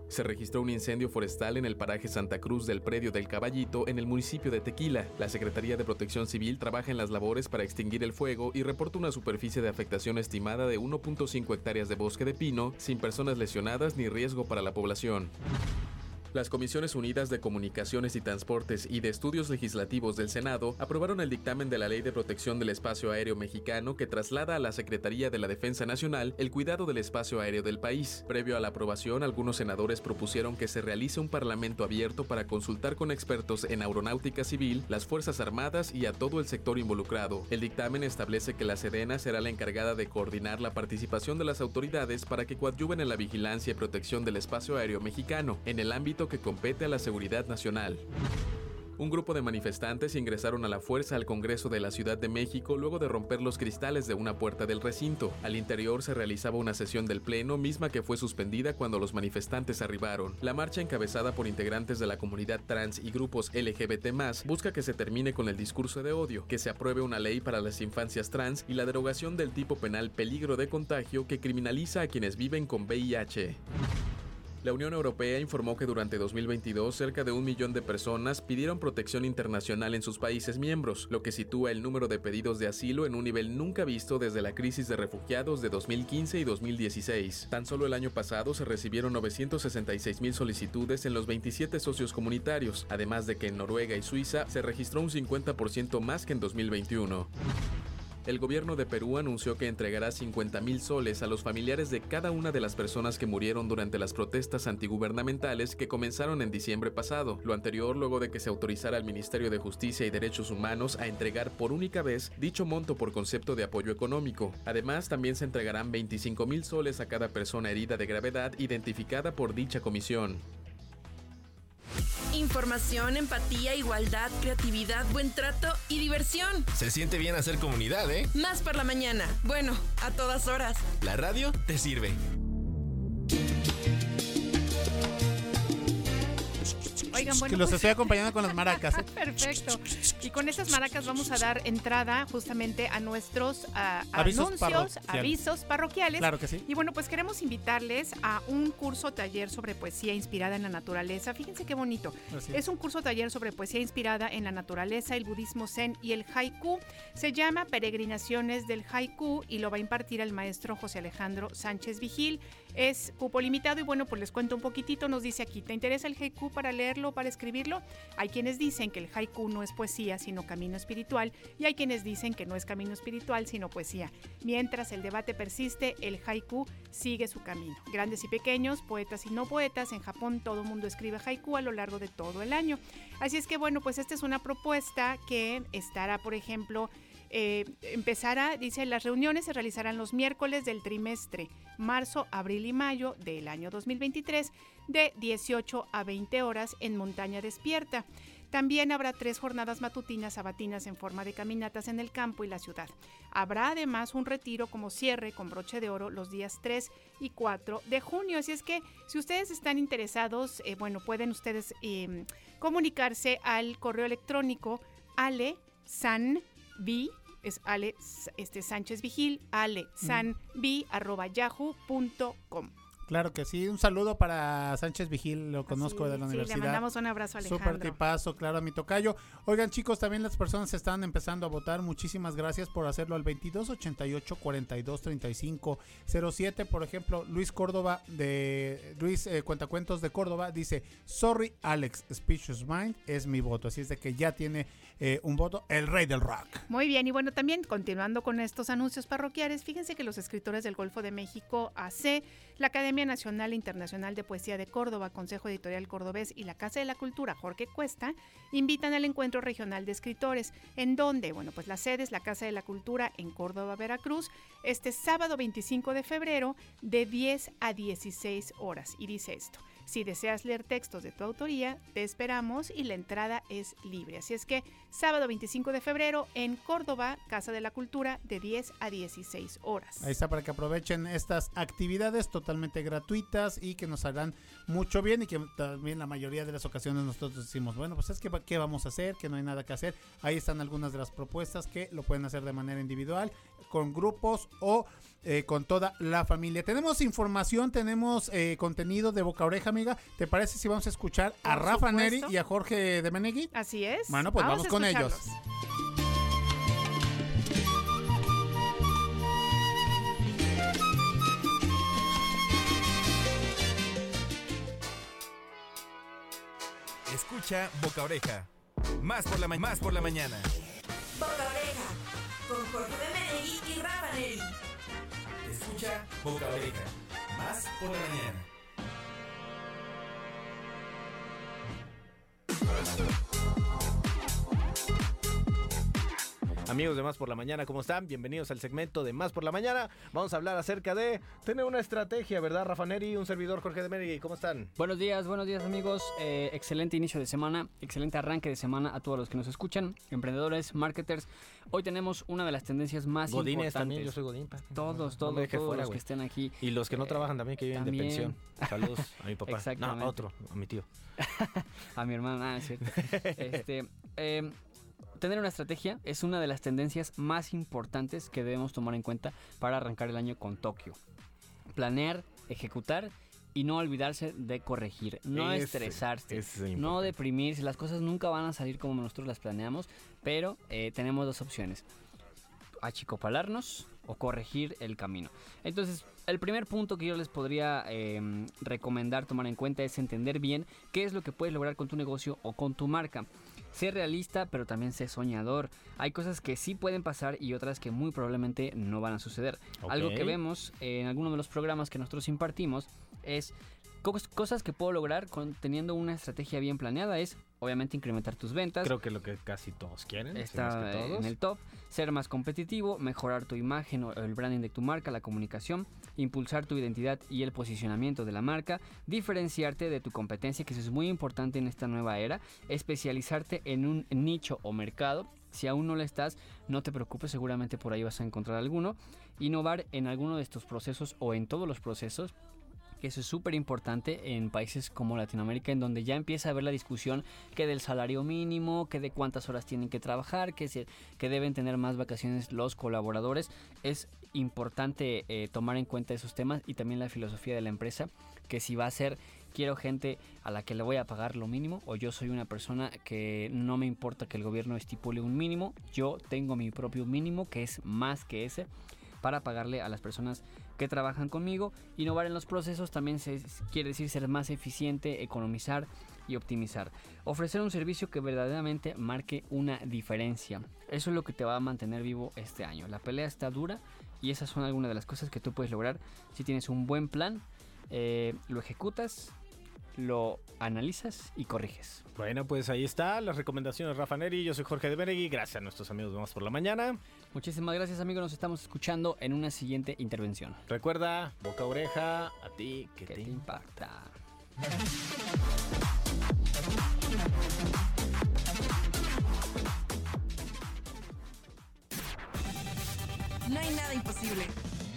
Se registró un incendio forestal en el paraje Santa Cruz del predio del Caballito en el municipio de Tequila. La Secretaría de Protección Civil trabaja en las labores para extinguir el fuego y reporta una superficie de afectación estimada de 1.5 hectáreas de bosque de pino, sin personas lesionadas ni riesgo para la población. Las Comisiones Unidas de Comunicaciones y Transportes y de Estudios Legislativos del Senado aprobaron el dictamen de la Ley de Protección del Espacio Aéreo Mexicano que traslada a la Secretaría de la Defensa Nacional el cuidado del espacio aéreo del país. Previo a la aprobación, algunos senadores propusieron que se realice un parlamento abierto para consultar con expertos en aeronáutica civil, las Fuerzas Armadas y a todo el sector involucrado. El dictamen establece que la Sedena será la encargada de coordinar la participación de las autoridades para que coadyuven en la vigilancia y protección del espacio aéreo mexicano, en el ámbito que compete a la seguridad nacional. Un grupo de manifestantes ingresaron a la fuerza al Congreso de la Ciudad de México luego de romper los cristales de una puerta del recinto. Al interior se realizaba una sesión del Pleno, misma que fue suspendida cuando los manifestantes arribaron. La marcha encabezada por integrantes de la comunidad trans y grupos LGBT+, busca que se termine con el discurso de odio, que se apruebe una ley para las infancias trans y la derogación del tipo penal peligro de contagio que criminaliza a quienes viven con VIH. La Unión Europea informó que durante 2022 cerca de un millón de personas pidieron protección internacional en sus países miembros, lo que sitúa el número de pedidos de asilo en un nivel nunca visto desde la crisis de refugiados de 2015 y 2016. Tan solo el año pasado se recibieron 966 mil solicitudes en los 27 socios comunitarios, además de que en Noruega y Suiza se registró un 50% más que en 2021. El gobierno de Perú anunció que entregará 50 mil soles a los familiares de cada una de las personas que murieron durante las protestas antigubernamentales que comenzaron en diciembre pasado. Lo anterior luego de que se autorizara al Ministerio de Justicia y Derechos Humanos a entregar por única vez dicho monto por concepto de apoyo económico. Además, también se entregarán 25 mil soles a cada persona herida de gravedad identificada por dicha comisión. Información, empatía, igualdad, creatividad, buen trato y diversión. Se siente bien hacer comunidad, ¿eh? Más por la mañana. Bueno, a todas horas. La radio te sirve. Oigan, bueno, que los pues- estoy acompañando con las maracas. ¿eh? Perfecto. Y con esas maracas vamos a dar entrada justamente a nuestros Avisos anuncios, parroquiales. avisos parroquiales. Claro que sí. Y bueno, pues queremos invitarles a un curso taller sobre poesía inspirada en la naturaleza. Fíjense qué bonito. Así. Es un curso taller sobre poesía inspirada en la naturaleza, el budismo zen y el haiku. Se llama Peregrinaciones del Haiku y lo va a impartir el maestro José Alejandro Sánchez Vigil. Es cupo limitado y bueno, pues les cuento un poquitito. Nos dice aquí, ¿te interesa el haiku para leerlo, para escribirlo? Hay quienes dicen que el haiku no es poesía, sino camino espiritual y hay quienes dicen que no es camino espiritual, sino poesía. Mientras el debate persiste, el haiku sigue su camino. Grandes y pequeños, poetas y no poetas, en Japón todo mundo escribe haiku a lo largo de todo el año. Así es que bueno, pues esta es una propuesta que estará, por ejemplo, eh, empezará, dice, las reuniones se realizarán los miércoles del trimestre, marzo, abril y mayo del año 2023, de 18 a 20 horas en Montaña Despierta. También habrá tres jornadas matutinas sabatinas en forma de caminatas en el campo y la ciudad. Habrá además un retiro como cierre con broche de oro los días 3 y 4 de junio. Así es que si ustedes están interesados, eh, bueno, pueden ustedes eh, comunicarse al correo electrónico ale san es Ale este, Sánchez Vigil, ale arroba yahoo.com. Claro que sí. Un saludo para Sánchez Vigil, lo conozco de la Sí, universidad. le mandamos un abrazo a Súper Alejandro. tipazo, claro, a mi tocayo. Oigan, chicos, también las personas están empezando a votar. Muchísimas gracias por hacerlo al 22 88 42 35 07. Por ejemplo, Luis Córdoba de Luis eh, Cuentacuentos de Córdoba dice: Sorry, Alex, Speechless Mind es mi voto. Así es de que ya tiene eh, un voto, el rey del rock. Muy bien, y bueno, también continuando con estos anuncios parroquiales, fíjense que los escritores del Golfo de México, AC, la Academia Nacional e Internacional de Poesía de Córdoba, Consejo Editorial Cordobés y la Casa de la Cultura Jorge Cuesta invitan al encuentro regional de escritores, en donde, bueno, pues la sede es la Casa de la Cultura en Córdoba, Veracruz, este sábado 25 de febrero de 10 a 16 horas. Y dice esto. Si deseas leer textos de tu autoría, te esperamos y la entrada es libre. Así es que sábado 25 de febrero en Córdoba, Casa de la Cultura, de 10 a 16 horas. Ahí está para que aprovechen estas actividades totalmente gratuitas y que nos harán mucho bien y que también la mayoría de las ocasiones nosotros decimos, bueno, pues es que qué vamos a hacer, que no hay nada que hacer. Ahí están algunas de las propuestas que lo pueden hacer de manera individual, con grupos o eh, con toda la familia. Tenemos información, tenemos eh, contenido de boca a oreja, amiga. ¿Te parece si vamos a escuchar a Por Rafa supuesto. Neri y a Jorge de Menegui? Así es. Bueno, pues vamos con ellos. Escucha Boca Oreja. Más por la, ma- más por la mañana. Boca Oreja, con Jorge de Menegui y Rafa Neri. Escucha Boca Oreja. Más por la mañana. Amigos de Más por la Mañana, ¿cómo están? Bienvenidos al segmento de Más por la Mañana. Vamos a hablar acerca de tener una estrategia, ¿verdad, Rafa Neri? Un servidor, Jorge de Meri. ¿Cómo están? Buenos días, buenos días amigos. Eh, excelente inicio de semana, excelente arranque de semana a todos los que nos escuchan, emprendedores, marketers. Hoy tenemos una de las tendencias más Godines importantes. también, yo soy Godín. pa. Todos, todos, todos fuera, los que estén aquí. Y los que no Eh, trabajan también, que viven de pensión. Saludos a mi papá. No, a otro, a mi tío. A mi hermana, ah, es cierto. Este, eh, tener una estrategia es una de las tendencias más importantes que debemos tomar en cuenta para arrancar el año con Tokio. Planear, ejecutar y no olvidarse de corregir. No Ese- estresarse. ese es No deprimirse. Las cosas nunca van a salir como nosotros las planeamos, pero eh, tenemos dos opciones. Achicopalarnos o corregir el camino. Entonces, el primer punto que yo les podría eh, recomendar tomar en cuenta es entender bien qué es lo que puedes lograr con tu negocio o con tu marca. Sé realista, pero también sé soñador. Hay cosas que sí pueden pasar y otras que muy probablemente no van a suceder. Algo que vemos en alguno de los programas que nosotros impartimos es cos- cosas que puedo lograr con, teniendo una estrategia bien planeada. Es obviamente incrementar tus ventas. Creo que lo que casi todos quieren. si no es Está que todos. en el top. Ser más competitivo, mejorar tu imagen o el branding de tu marca, la comunicación, impulsar tu identidad y el posicionamiento de la marca, diferenciarte de tu competencia, que eso es muy importante en esta nueva era, especializarte en un nicho o mercado. Si aún no lo estás, no te preocupes, seguramente por ahí vas a encontrar alguno. Innovar en alguno de estos procesos o en todos los procesos que eso es súper importante en países como Latinoamérica, en donde ya empieza a haber la discusión que del salario mínimo, que de cuántas horas tienen que trabajar, que, se, que deben tener más vacaciones los colaboradores. Es importante eh, tomar en cuenta esos temas y también la filosofía de la empresa, que si va a ser quiero gente a la que le voy a pagar lo mínimo o yo soy una persona que no me importa que el gobierno estipule un mínimo, yo tengo mi propio mínimo que es más que ese para pagarle a las personas que trabajan conmigo. Innovar en los procesos también se, quiere decir ser más eficiente, economizar y optimizar. Ofrecer un servicio que verdaderamente marque una diferencia. Eso es lo que te va a mantener vivo este año. La pelea está dura y esas son algunas de las cosas que tú puedes lograr si tienes un buen plan, eh, lo ejecutas, lo analizas y corriges. Bueno, pues ahí está las recomendaciones de Rafa Neri. Yo soy Jorge de Beregui. Gracias a nuestros amigos de Más por la Mañana. Muchísimas gracias amigos, nos estamos escuchando en una siguiente intervención. Recuerda, boca oreja, a ti que, Que te te impacta. No hay nada imposible.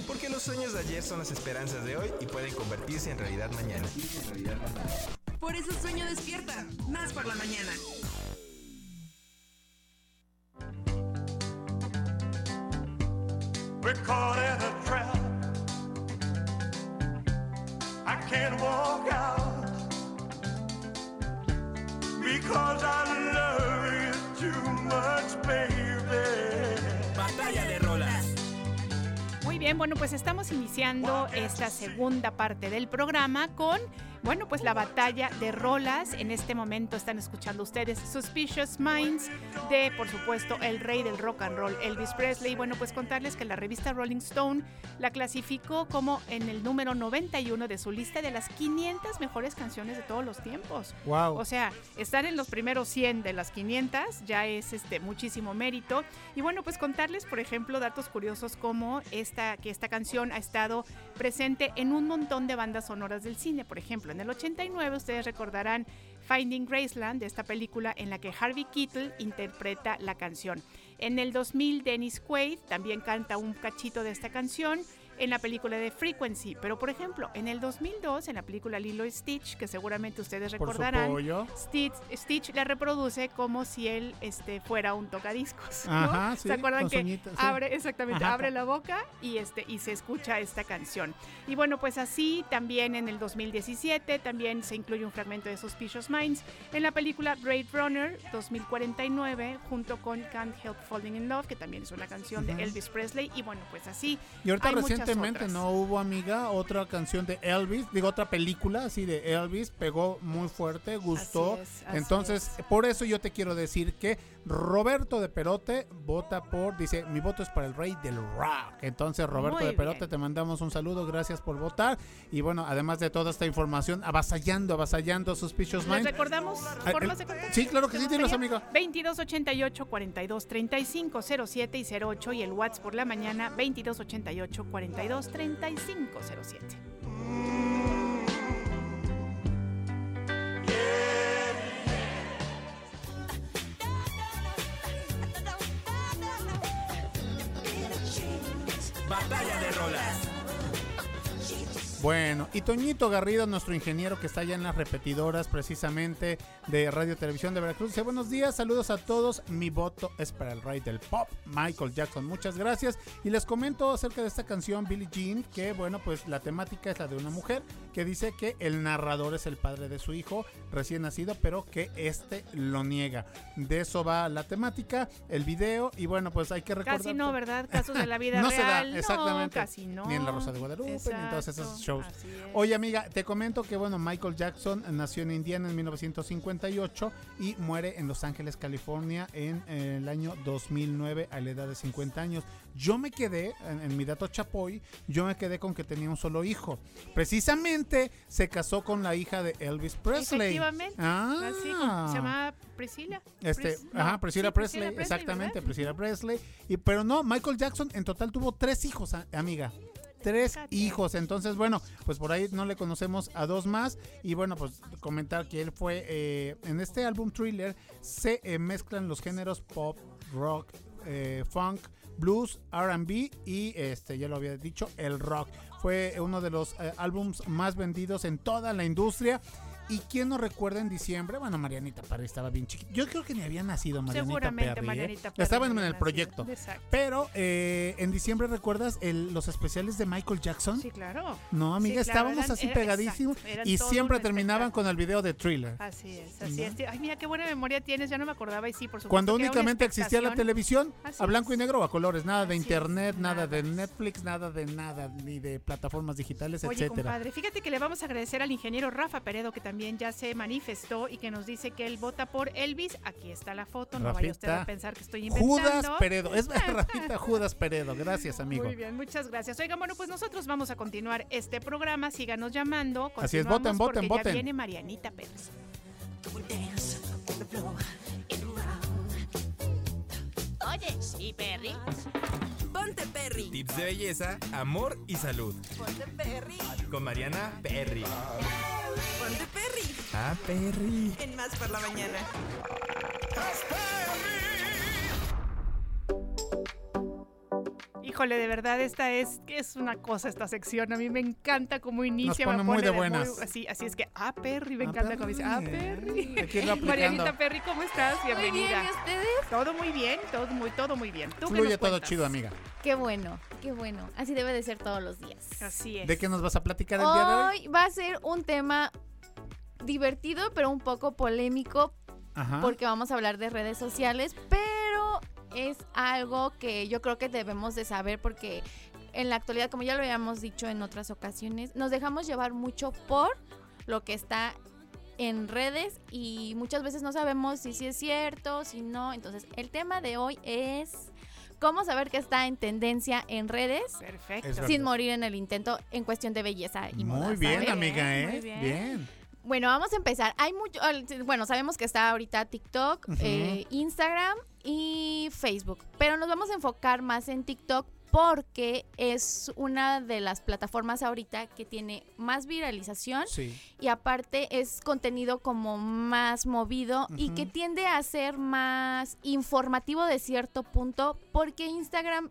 Porque los sueños de ayer son las esperanzas de hoy y pueden convertirse en realidad mañana. Por eso sueño despierta. Más por la mañana. We're caught in a trap. I can't walk out because I love you too much, baby. Bien, bueno, pues estamos iniciando esta segunda parte del programa con, bueno, pues la batalla de rolas. En este momento están escuchando ustedes Suspicious Minds de, por supuesto, el rey del rock and roll, Elvis Presley. Bueno, pues contarles que la revista Rolling Stone la clasificó como en el número 91 de su lista de las 500 mejores canciones de todos los tiempos. Wow. O sea, estar en los primeros 100 de las 500 ya es este muchísimo mérito. Y bueno, pues contarles, por ejemplo, datos curiosos como esta que esta canción ha estado presente en un montón de bandas sonoras del cine. Por ejemplo, en el 89 ustedes recordarán Finding Graceland, de esta película en la que Harvey Keitel interpreta la canción. En el 2000, Dennis Quaid también canta un cachito de esta canción en la película de Frequency. Pero, por ejemplo, en el 2002, en la película Lilo y Stitch, que seguramente ustedes recordarán. Stitch, Stitch la reproduce como si él este, fuera un tocadiscos. ¿no? Ajá, sí, ¿Se acuerdan que sí. abre, exactamente, Ajá. abre la boca y, este, y se escucha esta canción? Y bueno, pues así también en el 2017 también se incluye un fragmento de Suspicious Minds en la película Blade Runner 2049 junto con Can't Help Falling in Love, que también es una canción de Elvis Presley. Y bueno, pues así Y ahorita hay reciente recientemente no hubo, amiga, otra canción de Elvis, digo, otra película así de Elvis, pegó muy fuerte, gustó. Así es, así Entonces, por eso yo te quiero decir que Roberto de Perote vota por, dice, mi voto es para el rey del rock. Entonces, Roberto Muy de Perote, bien. te mandamos un saludo, gracias por votar. Y bueno, además de toda esta información, avasallando, avasallando Suspicious ¿Les Mind. recordamos formas el- de contacto? sí, claro que sí, ¿Te dilos, gustaría? amiga. 2288 42 35 07 y 08 y el WhatsApp por la mañana 2288 42 35 07. Batalla de rolas. Bueno, y Toñito Garrido, nuestro ingeniero que está allá en las repetidoras precisamente de Radio Televisión de Veracruz, dice buenos días, saludos a todos, mi voto es para el rey del pop, Michael Jackson, muchas gracias. Y les comento acerca de esta canción Billie Jean, que bueno, pues la temática es la de una mujer que dice que el narrador es el padre de su hijo recién nacido, pero que este lo niega. De eso va la temática, el video, y bueno, pues hay que recordar... Casi no, ¿verdad? Casos de la vida no se da, real. exactamente. No, casi no. Ni en La Rosa de Guadalupe, ni en esos Exacto, shows. Oye, amiga, te comento que, bueno, Michael Jackson nació en Indiana en 1958 y muere en Los Ángeles, California, en eh, el año 2009 a la edad de 50 años. Yo me quedé, en, en mi dato chapoy, yo me quedé con que tenía un solo hijo. Precisamente se casó con la hija de Elvis Presley. Efectivamente. Ah. Así, se llama Priscila. Este, Pris- ajá, Priscilla sí, Presley, ¿verdad? exactamente, Priscilla Presley. Y, pero no, Michael Jackson en total tuvo tres hijos, amiga. Tres hijos, entonces bueno, pues por ahí no le conocemos a dos más y bueno, pues comentar que él fue eh, en este álbum Thriller se eh, mezclan los géneros pop, rock, eh, funk, blues, R&B y este ya lo había dicho, el rock. Fue uno de los álbums más vendidos en toda la industria. ¿Y quién nos recuerda en diciembre? Bueno, Marianita Perry estaba bien chiquita. Yo creo que ni había nacido Marianita Seguramente Perry. ¿eh? Marianita Perry Estaba en no el proyecto. Exacto. Pero eh, en diciembre, ¿recuerdas el- los especiales de Michael Jackson? Sí, claro. No, amiga, Sí, claro, estábamos eran- así era- pegadísimos exacto, y siempre terminaban con el video de Thriller. Así es, así ¿No? es. Ay, mira qué buena memoria tienes, ya no me acordaba y sí, por supuesto. Cuando únicamente existía la televisión, Así a blanco es. y negro o a colores, nada de es, internet, nada, de. Netflix, nada de nada, ni de plataformas digitales, Oye, etcétera. compadre, fíjate que le vamos a agradecer al ingeniero Rafa Peredo, que también ya se manifestó y que nos dice que él vota por Elvis. Aquí está la foto, no vaya usted a pensar que estoy inventando. Judas Peredo, es Rafita Judas Peredo, gracias amigo. Muy bien, muchas gracias. Oigan, bueno, pues nosotros vamos a continuar este programa. Síganos llamando. Así es, voten, voten, voten. Ya viene Marianita Pérez. Perry. Tips de belleza, amor y salud. Ponte Perry. Con Mariana Perry. Ponte Perry. Ah, Perry. En Más por la Mañana. Híjole, de verdad, esta es, es una cosa esta sección. A mí me encanta cómo inicia. pone me muy pone de buenas. así, así es que, ah, Perry, me Ah, encanta cómo dice, ah, Perry. Marianita Perry, ¿cómo estás? Muy bien, Bienvenida. ¿y ustedes? Todo muy bien, todo muy, todo muy bien. ¿Tú Fluye nos todo chido, amiga. Qué bueno, qué bueno. Así debe de ser todos los días. Así es. ¿De qué nos vas a platicar el día de hoy? Hoy va a ser un tema divertido, pero un poco polémico, Ajá. porque vamos a hablar de redes sociales, pero es algo que yo creo que debemos de saber porque en la actualidad, como ya lo habíamos dicho en otras ocasiones, nos dejamos llevar mucho por lo que está en redes y muchas veces no sabemos si sí es cierto, si no. Entonces, el tema de hoy es cómo saber que está en tendencia en redes Perfecto. Sin morir en el intento en cuestión de belleza y moda. Muy bien, amiga, ¿eh? muy bien. bien. Bueno, vamos a empezar. Hay mucho, bueno, sabemos que está ahorita TikTok, eh, Instagram y Facebook, pero nos vamos a enfocar más en TikTok porque es una de las plataformas ahorita que tiene más viralización Sí. y aparte es contenido como más movido y que tiende a ser más informativo de cierto punto porque Instagram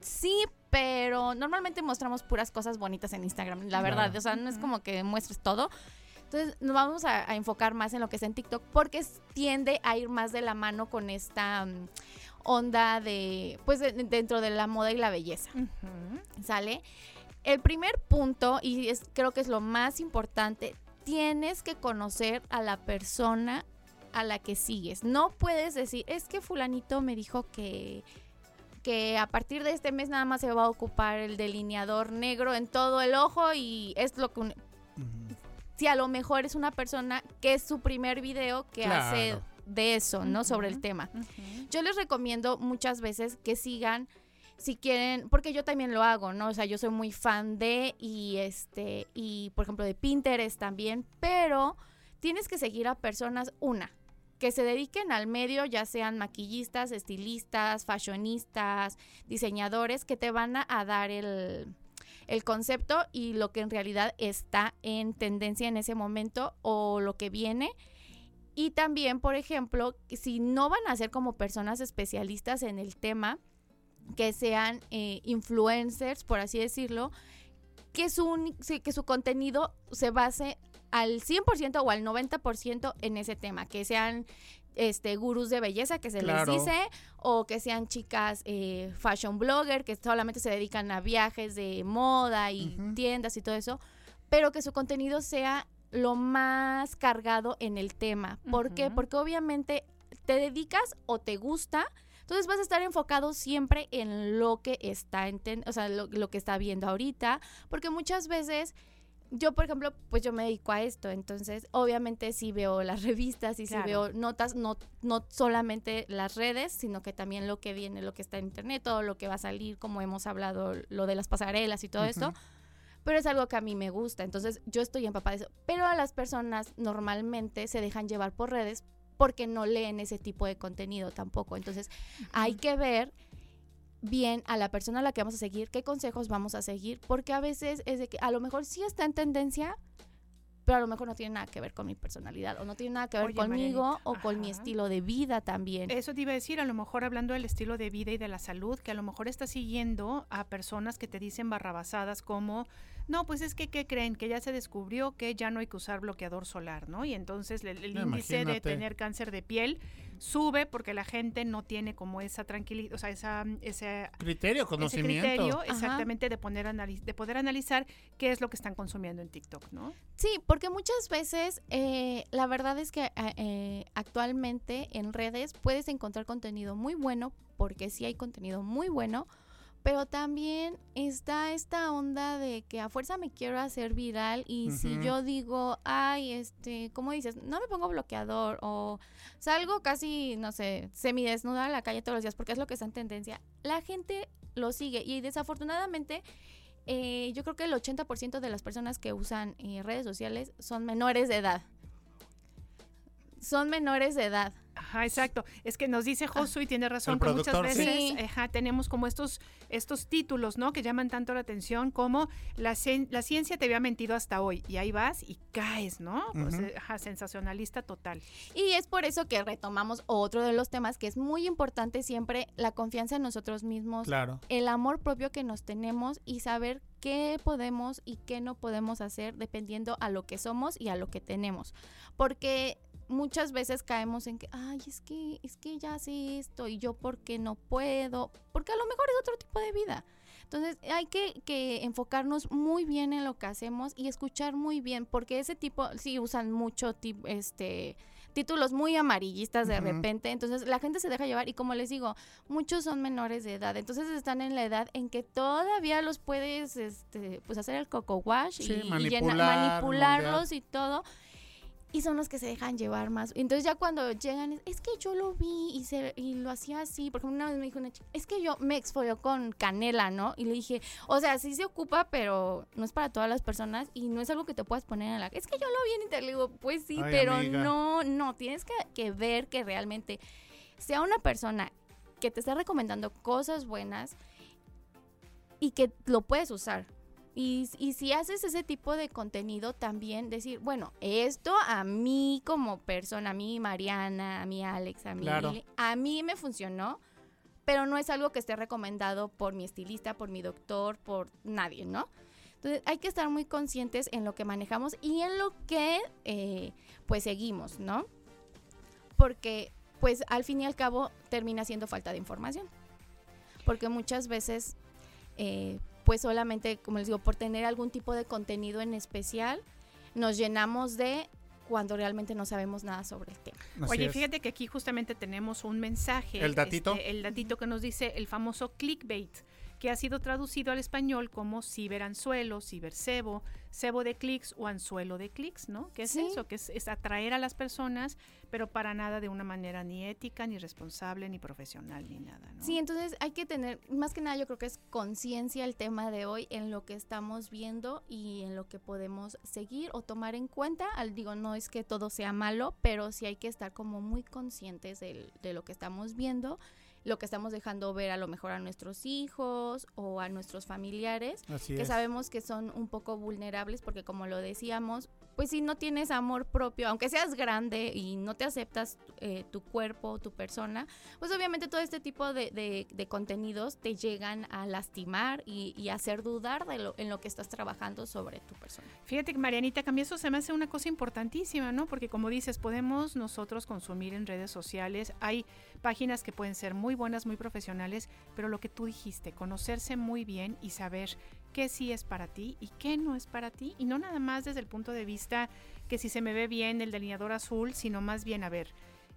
sí, pero normalmente mostramos puras cosas bonitas en Instagram, la verdad, Claro. o sea, no es como que muestres todo. Entonces nos vamos a, a enfocar más en lo que es en TikTok porque es- tiende a ir más de la mano con esta mm, onda de, pues de- dentro de la moda y la belleza. ¿Sale? El primer punto, y es, creo que es lo más importante, tienes que conocer a la persona a la que sigues. No puedes decir, es que fulanito me dijo que, que a partir de este mes nada más se va a ocupar el delineador negro en todo el ojo y es lo que un- si a lo mejor es una persona que es su primer video que hace de eso, ¿no? Sobre el tema. Yo les recomiendo muchas veces que sigan si quieren, porque yo también lo hago, ¿no? O sea, yo soy muy fan de y este y por ejemplo de Pinterest también, pero tienes que seguir a personas una que se dediquen al medio, ya sean maquillistas, estilistas, fashionistas, diseñadores, que te van a, a dar el, el concepto y lo que en realidad está en tendencia en ese momento o lo que viene. Y también, por ejemplo, si no van a ser como personas especialistas en el tema, que sean eh, influencers, por así decirlo, que su, que su contenido se base al 100% o al 90% en ese tema, que sean este gurús de belleza que se Claro. les dice o que sean chicas eh, fashion blogger que solamente se dedican a viajes de moda y tiendas y todo eso, pero que su contenido sea lo más cargado en el tema. ¿Por qué? Porque obviamente te dedicas o te gusta, entonces vas a estar enfocado siempre en lo que está, en ten- o sea, lo, lo que está viendo ahorita, porque muchas veces yo, por ejemplo, pues yo me dedico a esto, entonces obviamente sí veo las revistas y sí Claro. veo notas, no, no solamente las redes, sino que también lo que viene, lo que está en internet, todo lo que va a salir, como hemos hablado, lo de las pasarelas y todo esto. Ujú. Pero es algo que a mí me gusta, entonces yo estoy empapada de eso. Pero a las personas normalmente se dejan llevar por redes porque no leen ese tipo de contenido tampoco. Entonces hay que ver bien a la persona a la que vamos a seguir, qué consejos vamos a seguir, porque a veces es de que a lo mejor sí está en tendencia, pero a lo mejor no tiene nada que ver con mi personalidad o no tiene nada que ver Oye, conmigo Marianita, o con mi estilo de vida también. Eso te iba a decir, a lo mejor hablando del estilo de vida y de la salud, que a lo mejor estás siguiendo a personas que te dicen barrabasadas como, no, pues es que, ¿qué creen? Que ya se descubrió que ya no hay que usar bloqueador solar, ¿no? Y entonces el, el índice de tener cáncer de piel sube porque la gente no tiene como esa tranquilidad, o sea, esa, ese, Criterio, ese conocimiento. Ajá. exactamente de, poner anali- de poder analizar qué es lo que están consumiendo en TikTok, ¿no? Sí, porque muchas veces eh, la verdad es que eh, eh, actualmente en redes puedes encontrar contenido muy bueno, porque sí hay contenido muy bueno, pero también está esta onda de que a fuerza me quiero hacer viral y si yo digo, ay, este, ¿cómo dices? No me pongo bloqueador o salgo casi, no sé, semidesnuda a la calle todos los días porque es lo que está en tendencia. La gente lo sigue y desafortunadamente eh, yo creo que el 80% de las personas que usan eh, redes sociales son menores de edad. Son menores de edad. Ajá, exacto. Es que nos dice Josu y tiene razón que muchas veces Sí. ajá, tenemos como estos, estos títulos, ¿no? Que llaman tanto la atención como la, cien- la ciencia te había mentido hasta hoy. Y ahí vas y caes, ¿no? Pues, ajá, sensacionalista total. Y es por eso que retomamos otro de los temas que es muy importante siempre, la confianza en nosotros mismos, Claro. el amor propio que nos tenemos y saber qué podemos y qué no podemos hacer dependiendo a lo que somos y a lo que tenemos. Porque muchas veces caemos en que, ay, es que, es que ya sé esto y yo por qué no puedo, porque a lo mejor es otro tipo de vida. Entonces hay que, que enfocarnos muy bien en lo que hacemos y escuchar muy bien, porque ese tipo, sí usan mucho este títulos muy amarillistas de repente, entonces la gente se deja llevar y como les digo, muchos son menores de edad, entonces están en la edad en que todavía los puedes este, pues hacer el coco wash Sí, y, y llena- manipularlos y todo. Y son los que se dejan llevar más. Entonces ya cuando llegan, es, que yo lo vi y, se, y lo hacía así. Porque una vez me dijo una chica, es que yo me exfolió con canela, ¿no? Y le dije, o sea, sí se ocupa, pero no es para todas las personas y no es algo que te puedas poner en la... Es que yo lo vi en internet. Le digo, pues sí, Ay, pero amiga. no, no. Tienes que, que ver que realmente sea una persona que te está recomendando cosas buenas y que lo puedes usar. Y, y si haces ese tipo de contenido, también decir, bueno, esto a mí como persona, a mí Mariana, a mí Alex, a mí Claro. A mí me funcionó, pero no es algo que esté recomendado por mi estilista, por mi doctor, por nadie, ¿no? Entonces hay que estar muy conscientes en lo que manejamos y en lo que eh, pues seguimos, ¿no? Porque pues al fin y al cabo termina siendo falta de información. Porque muchas veces eh, pues solamente, como les digo, por tener algún tipo de contenido en especial, nos llenamos de cuando realmente no sabemos nada sobre el tema. Así Oye, es. fíjate que aquí justamente tenemos un mensaje. ¿El datito? este, el datito que nos dice el famoso clickbait, que ha sido traducido al español como ciberanzuelo, cibercebo, cebo de clics o anzuelo de clics, ¿no? ¿Qué es Sí. eso? Que es, es atraer a las personas, pero para nada de una manera ni ética, ni responsable, ni profesional, ni nada, ¿no? Sí, entonces hay que tener, más que nada yo creo que es conciencia el tema de hoy en lo que estamos viendo y en lo que podemos seguir o tomar en cuenta. Al, digo, no es que todo sea malo, pero sí hay que estar como muy conscientes del- de lo que estamos viendo, lo que estamos dejando ver a lo mejor a nuestros hijos o a nuestros familiares, Así que es. sabemos que son un poco vulnerables porque como lo decíamos, pues si no tienes amor propio, aunque seas grande y no te aceptas eh, tu cuerpo, tu persona, pues obviamente todo este tipo de, de- contenidos te llegan a lastimar y, y hacer dudar de lo, en lo que estás trabajando sobre tu persona. Fíjate que Marianita, mí eso se me hace una cosa importantísima, ¿no? Porque como dices, podemos nosotros consumir en redes sociales, hay páginas que pueden ser muy buenas, muy profesionales, pero lo que tú dijiste, conocerse muy bien y saber qué sí es para ti y qué no es para ti, y no nada más desde el punto de vista que si se me ve bien el delineador azul, sino más bien a ver,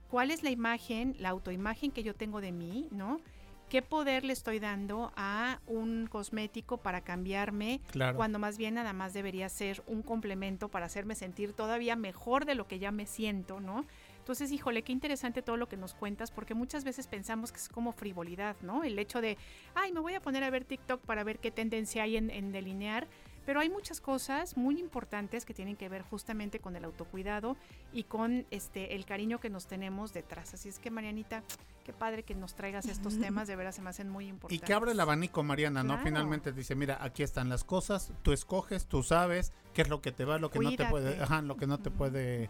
¿cuál es la imagen, la autoimagen que yo tengo de mí, ¿no? ¿Qué poder le estoy dando a un cosmético para cambiarme Claro. cuando más bien nada más debería ser un complemento para hacerme sentir todavía mejor de lo que ya me siento, ¿no? Entonces, híjole, qué interesante todo lo que nos cuentas, porque muchas veces pensamos que es como frivolidad, ¿no? El hecho de, ay, me voy a poner a ver TikTok para ver qué tendencia hay en, en delinear, pero hay muchas cosas muy importantes que tienen que ver justamente con el autocuidado y con este el cariño que nos tenemos detrás. Así es que, Marianita, qué padre que nos traigas estos temas, de veras se me hacen muy Y importantes. que abre el abanico, Mariana, ¿no? Finalmente dice, mira, aquí están las cosas, tú escoges, tú sabes qué es lo que te va, lo que no te puede, ajá, lo que no te puede,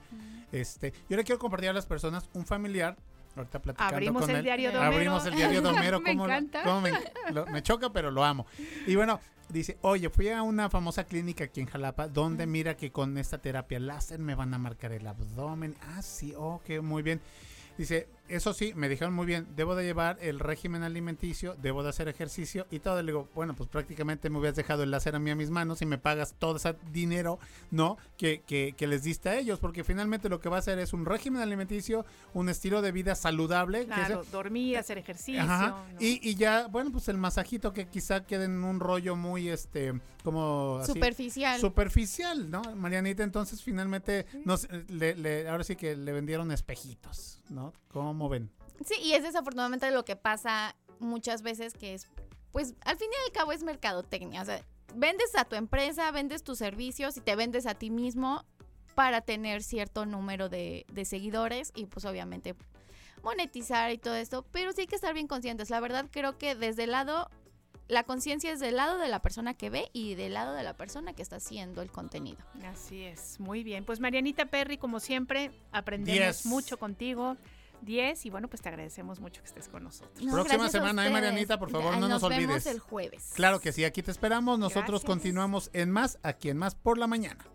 este, yo le quiero compartir a las personas un familiar, ahorita platicando Abrimos con el diario de Homero. abrimos el diario de Homero, Me cómo encanta. cómo me, lo- me choca, pero lo amo. Y bueno, dice, oye, fui a una famosa clínica aquí en Jalapa, donde mira que con esta terapia láser me van a marcar el abdomen, ah, sí, ok, muy bien. Dice, eso sí, me dijeron muy bien, debo de llevar el régimen alimenticio, debo de hacer ejercicio y todo. Le digo, bueno, pues prácticamente me hubieras dejado el láser a mí a mis manos y me pagas todo ese dinero, ¿no? Que, que, que les diste a ellos, porque finalmente lo que va a hacer es un régimen alimenticio, un estilo de vida saludable. que Claro, es- dormir, hacer ejercicio. Ajá, ¿no? y, y ya, bueno, pues el masajito que quizá quede en un rollo muy, este, como... así, Superficial. Superficial, ¿no? Marianita, entonces finalmente, nos, le- le- ahora sí que le vendieron espejitos, ¿no? ¿Cómo ven? Sí, y es desafortunadamente lo que pasa muchas veces que es, pues al fin y al cabo es mercadotecnia. O sea, vendes a tu empresa, vendes tus servicios y te vendes a ti mismo para tener cierto número de, de seguidores y pues obviamente monetizar y todo esto. Pero sí hay que estar bien conscientes. La verdad creo que desde el lado, la conciencia es del lado de la persona que ve y del lado de la persona que está haciendo el contenido. Así es, muy bien. Pues Marianita Perry, como siempre, aprendemos mucho contigo. 10 y bueno, pues te agradecemos mucho que estés con nosotros. No, Próxima semana, ¿eh. Marianita? Por favor, no nos olvides. vemos el jueves. Claro que sí, aquí te esperamos. Nosotros Gracias. continuamos en más, aquí en Más por la Mañana.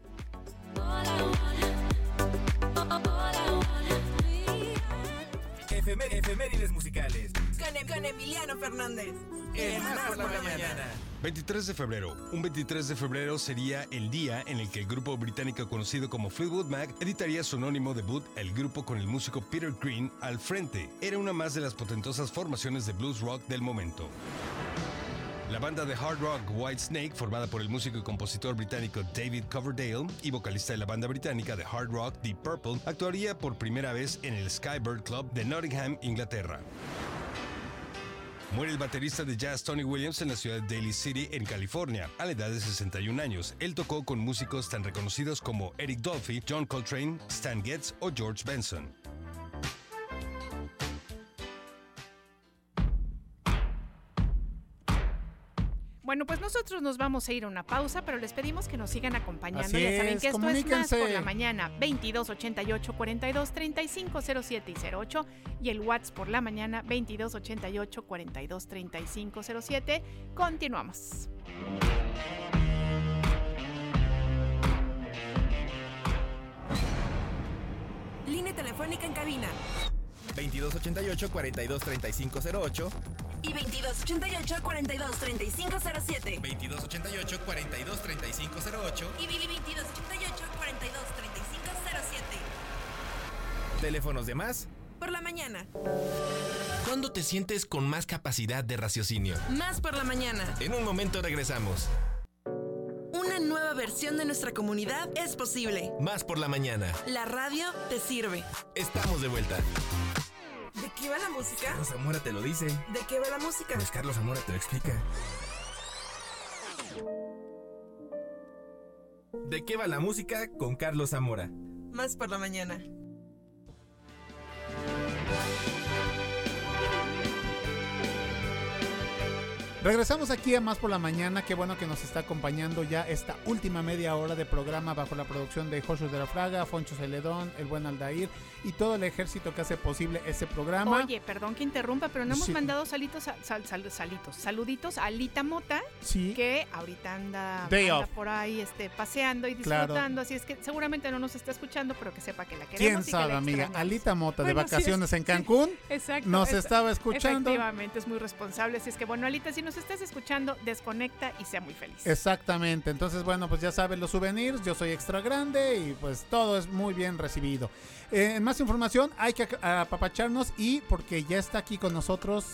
Efemé- efemérides musicales. Con, Em- con Emiliano Fernández. El más por la mañana. 23 de febrero. Un 23 de febrero sería el día en el que el grupo británico conocido como Fleetwood Mac editaría su anónimo debut, el grupo con el músico Peter Green al frente. Era una más de las potentosas formaciones de blues rock del momento. La banda de hard rock White Snake, formada por el músico y compositor británico David Coverdale y vocalista de la banda británica de hard rock Deep Purple, actuaría por primera vez en el Skybird Club de Nottingham, Inglaterra. Muere el baterista de jazz Tony Williams en la ciudad de Daly City, en California, a la edad de 61 años. Él tocó con músicos tan reconocidos como Eric Dolphy, John Coltrane, Stan Getz o George Benson. Bueno, pues nosotros nos vamos a ir a una pausa, pero les pedimos que nos sigan acompañando. Así ya saben es, que esto es más por la mañana, 22 88 42 35 07 y 08 y el WhatsApp por la mañana 22 88 42 35 07. Continuamos. Línea telefónica en cabina. 2288 42 35 08. Y 2288 42 35 07. 2288 42 35 08. Y 2288 42 35 07. Teléfonos de más. Por la mañana. ¿Cuándo te sientes con más capacidad de raciocinio? Más por la mañana. En un momento regresamos. Una nueva versión de nuestra comunidad es posible. Más por la mañana. La radio te sirve. Estamos de vuelta. ¿De qué va la música? Carlos Zamora te lo dice. ¿De qué va la música? Pues Carlos Zamora te lo explica. ¿De qué va la música con Carlos Zamora? Más por la mañana. Regresamos aquí a Más por la Mañana. Qué bueno que nos está acompañando ya esta última media hora de programa bajo la producción de Joshua de la Fraga, Foncho Celedón, el buen Aldair y todo el ejército que hace posible ese programa. Oye, perdón que interrumpa, pero no hemos Sí. mandado salitos, sal- sal- salitos, saluditos a Alita Mota, Sí. que ahorita anda, por ahí este, paseando y Claro. disfrutando, así es que seguramente no nos está escuchando, pero que sepa que la queremos. ¿Quién y que sabe, la amiga? Alita Mota de Bueno, sí, vacaciones es- en Cancún. Exacto. Nos es- estaba escuchando. Efectivamente, es muy responsable. Así es que, bueno, Alita, si nos estás escuchando, desconecta y sea muy feliz. Exactamente, entonces bueno, pues ya saben los souvenirs, yo soy extra grande y pues todo es muy bien recibido. Eh, más información, hay que ac- apapacharnos y porque ya está aquí con nosotros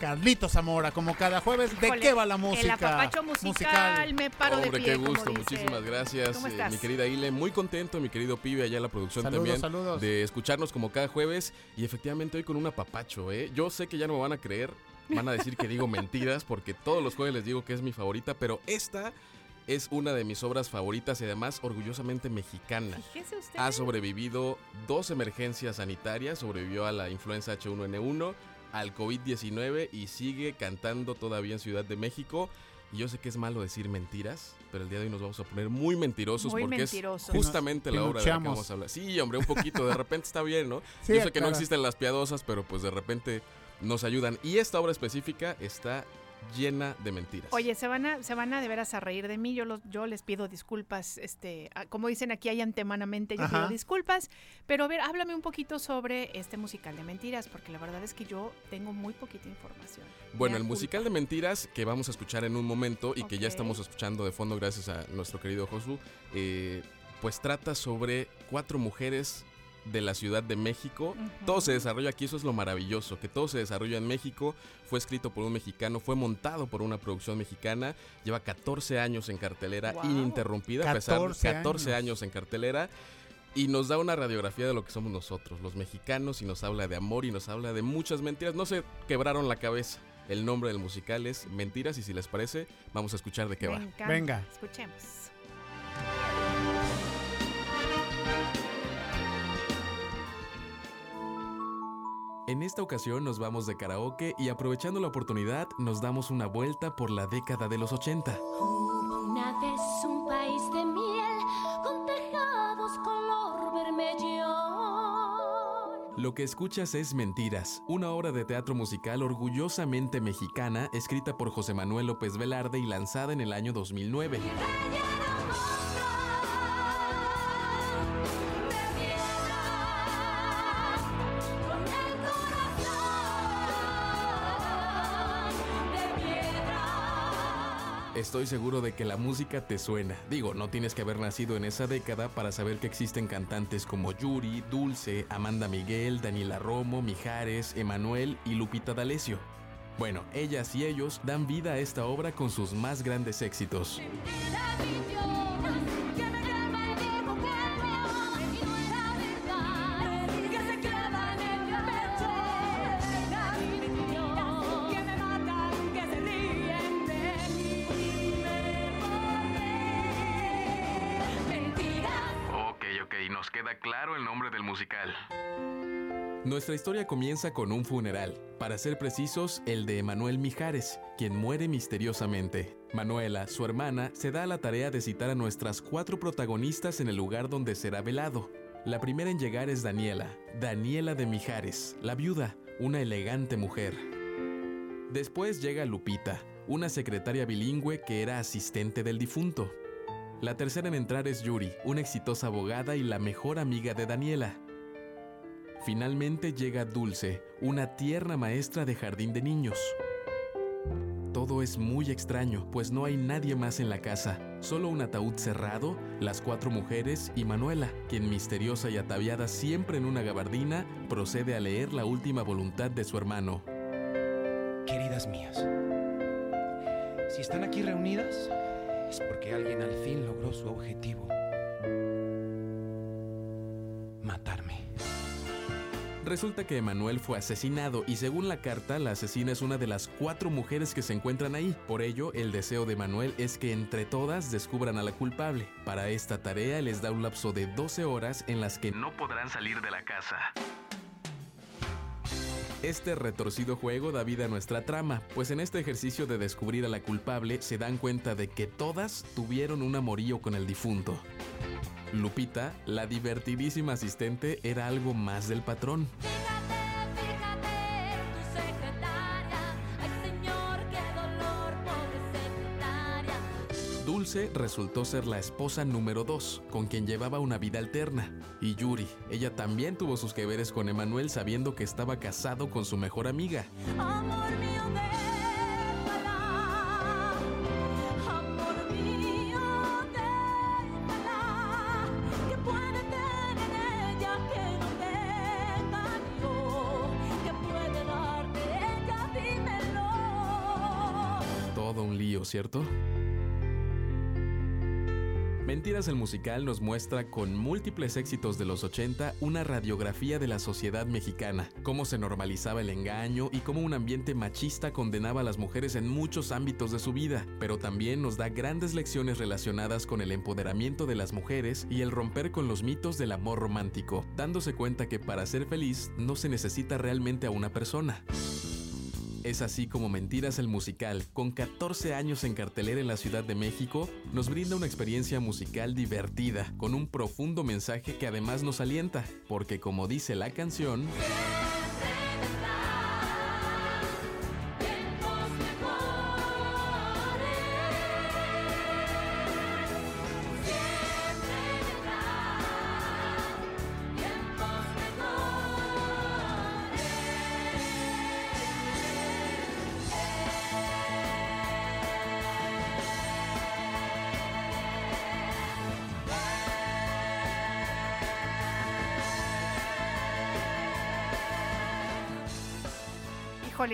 Carlitos Zamora, como cada jueves, ¿de Híjole, qué va la música? El apapacho musical, me paro Hombre, de pie. qué gusto, muchísimas gracias, ¿Cómo eh, mi querida Ile. Muy contento, mi querido Pibe, allá en la producción Saludos, también, saludos. de escucharnos como cada jueves. Y efectivamente hoy con un apapacho, ¿eh? Yo sé que ya no me van a creer, van a decir que digo mentiras, porque todos los jueves les digo que es mi favorita, pero esta es una de mis obras favoritas y además orgullosamente mexicana. Fíjese usted. Ha sobrevivido dos emergencias sanitarias, sobrevivió a la influenza H1N1, al COVID-19 y sigue cantando todavía en Ciudad de México. Y yo sé que es malo decir mentiras, pero el día de hoy nos vamos a poner muy mentirosos Muy porque mentirosos. es justamente la obra de la que vamos a hablar. Sí, hombre, un poquito, de repente está bien, ¿no? Sí, yo sé que no existen las piadosas, pero pues de repente nos ayudan. Y esta obra específica está llena de mentiras. Oye, se van a, se van a de veras a reír de mí. Yo los, yo les pido disculpas, este, a- como dicen aquí hay antemanamente, yo Ajá. pido disculpas. Pero a ver, háblame un poquito sobre este musical de mentiras, porque la verdad es que yo tengo muy poquita información. Bueno, el culpa. musical de mentiras que vamos a escuchar en un momento y que ya estamos escuchando de fondo gracias a nuestro querido Josu, eh, pues trata sobre cuatro mujeres de la Ciudad de México. Todo se desarrolla aquí, eso es lo maravilloso, que todo se desarrolla en México, fue escrito por un mexicano, fue montado por una producción mexicana, lleva 14 años en cartelera Wow. ininterrumpida, a pesar de 14 14 años. años en cartelera. Y nos da una radiografía de lo que somos nosotros, los mexicanos, y nos habla de amor y nos habla de muchas mentiras. No se quebraron la cabeza. El nombre del musical es Mentiras y si les parece, vamos a escuchar de qué Me va. encanta. Venga. Escuchemos. En esta ocasión nos vamos de karaoke y aprovechando la oportunidad nos damos una vuelta por la década de los 80. Hubo una vez un país de miel con tejados color vermellón. Lo que escuchas es Mentiras, una obra de teatro musical orgullosamente mexicana escrita por José Manuel López Velarde y lanzada en el año 2009. Estoy seguro de que la música te suena. Digo, no tienes que haber nacido en esa década para saber que existen cantantes como Yuri, Dulce, Amanda Miguel, Daniela Romo, Mijares, Emanuel y Lupita D'Alessio. Bueno, ellas y ellos dan vida a esta obra con sus más grandes éxitos. Queda claro el nombre del musical. Nuestra historia comienza con un funeral, para ser precisos, el de Emanuel Mijares, quien muere misteriosamente. Manuela, su hermana, se da a la tarea de citar a nuestras cuatro protagonistas en el lugar donde será velado. La primera en llegar es Daniela, Daniela de Mijares, la viuda, una elegante mujer. Después llega Lupita, una secretaria bilingüe que era asistente del difunto. La tercera en entrar es Yuri, una exitosa abogada y la mejor amiga de Daniela. Finalmente llega Dulce, una tierna maestra de jardín de niños. todo es muy extraño, pues no hay nadie más en la casa, solo un ataúd cerrado, las cuatro mujeres y Manuela, quien misteriosa y ataviada siempre en una gabardina, procede a leer la última voluntad de su hermano. Queridas mías, si están aquí reunidas es porque alguien al fin logró su objetivo. Matarme. Resulta que Emanuel fue asesinado y según la carta, la asesina es una de las cuatro mujeres que se encuentran ahí. Por ello, el deseo de Manuel es que entre todas descubran a la culpable. Para esta tarea les da un lapso de 12 horas en las que no podrán salir de la casa. Este retorcido juego da vida a nuestra trama, pues en este ejercicio de descubrir a la culpable se dan cuenta de que todas tuvieron un amorío con el difunto. Lupita, la divertidísima asistente, era algo más del patrón. Dulce resultó ser la esposa número 2, con quien llevaba una vida alterna. Y Yuri, ella también tuvo sus que veres con Emanuel sabiendo que estaba casado con su mejor amiga. Amor mío, déjala. Amor mío, déjala. ¿Qué puede tener ella que no tenga yo? ¿Qué puede darte ella? Dímelo. Todo un lío, ¿cierto? Mentiras el musical nos muestra con múltiples éxitos de los 80 una radiografía de la sociedad mexicana, cómo se normalizaba el engaño y cómo un ambiente machista condenaba a las mujeres en muchos ámbitos de su vida, pero también nos da grandes lecciones relacionadas con el empoderamiento de las mujeres y el romper con los mitos del amor romántico, dándose cuenta que para ser feliz no se necesita realmente a una persona. Es así como Mentiras el musical, con 14 años en cartelera en la Ciudad de México, nos brinda una experiencia musical divertida, con un profundo mensaje que además nos alienta, porque como dice la canción,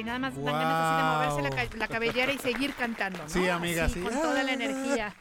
nada más dan ganas así de moverse la, cabellera y seguir cantando, ¿no? Sí, amiga, sí. Con toda la energía.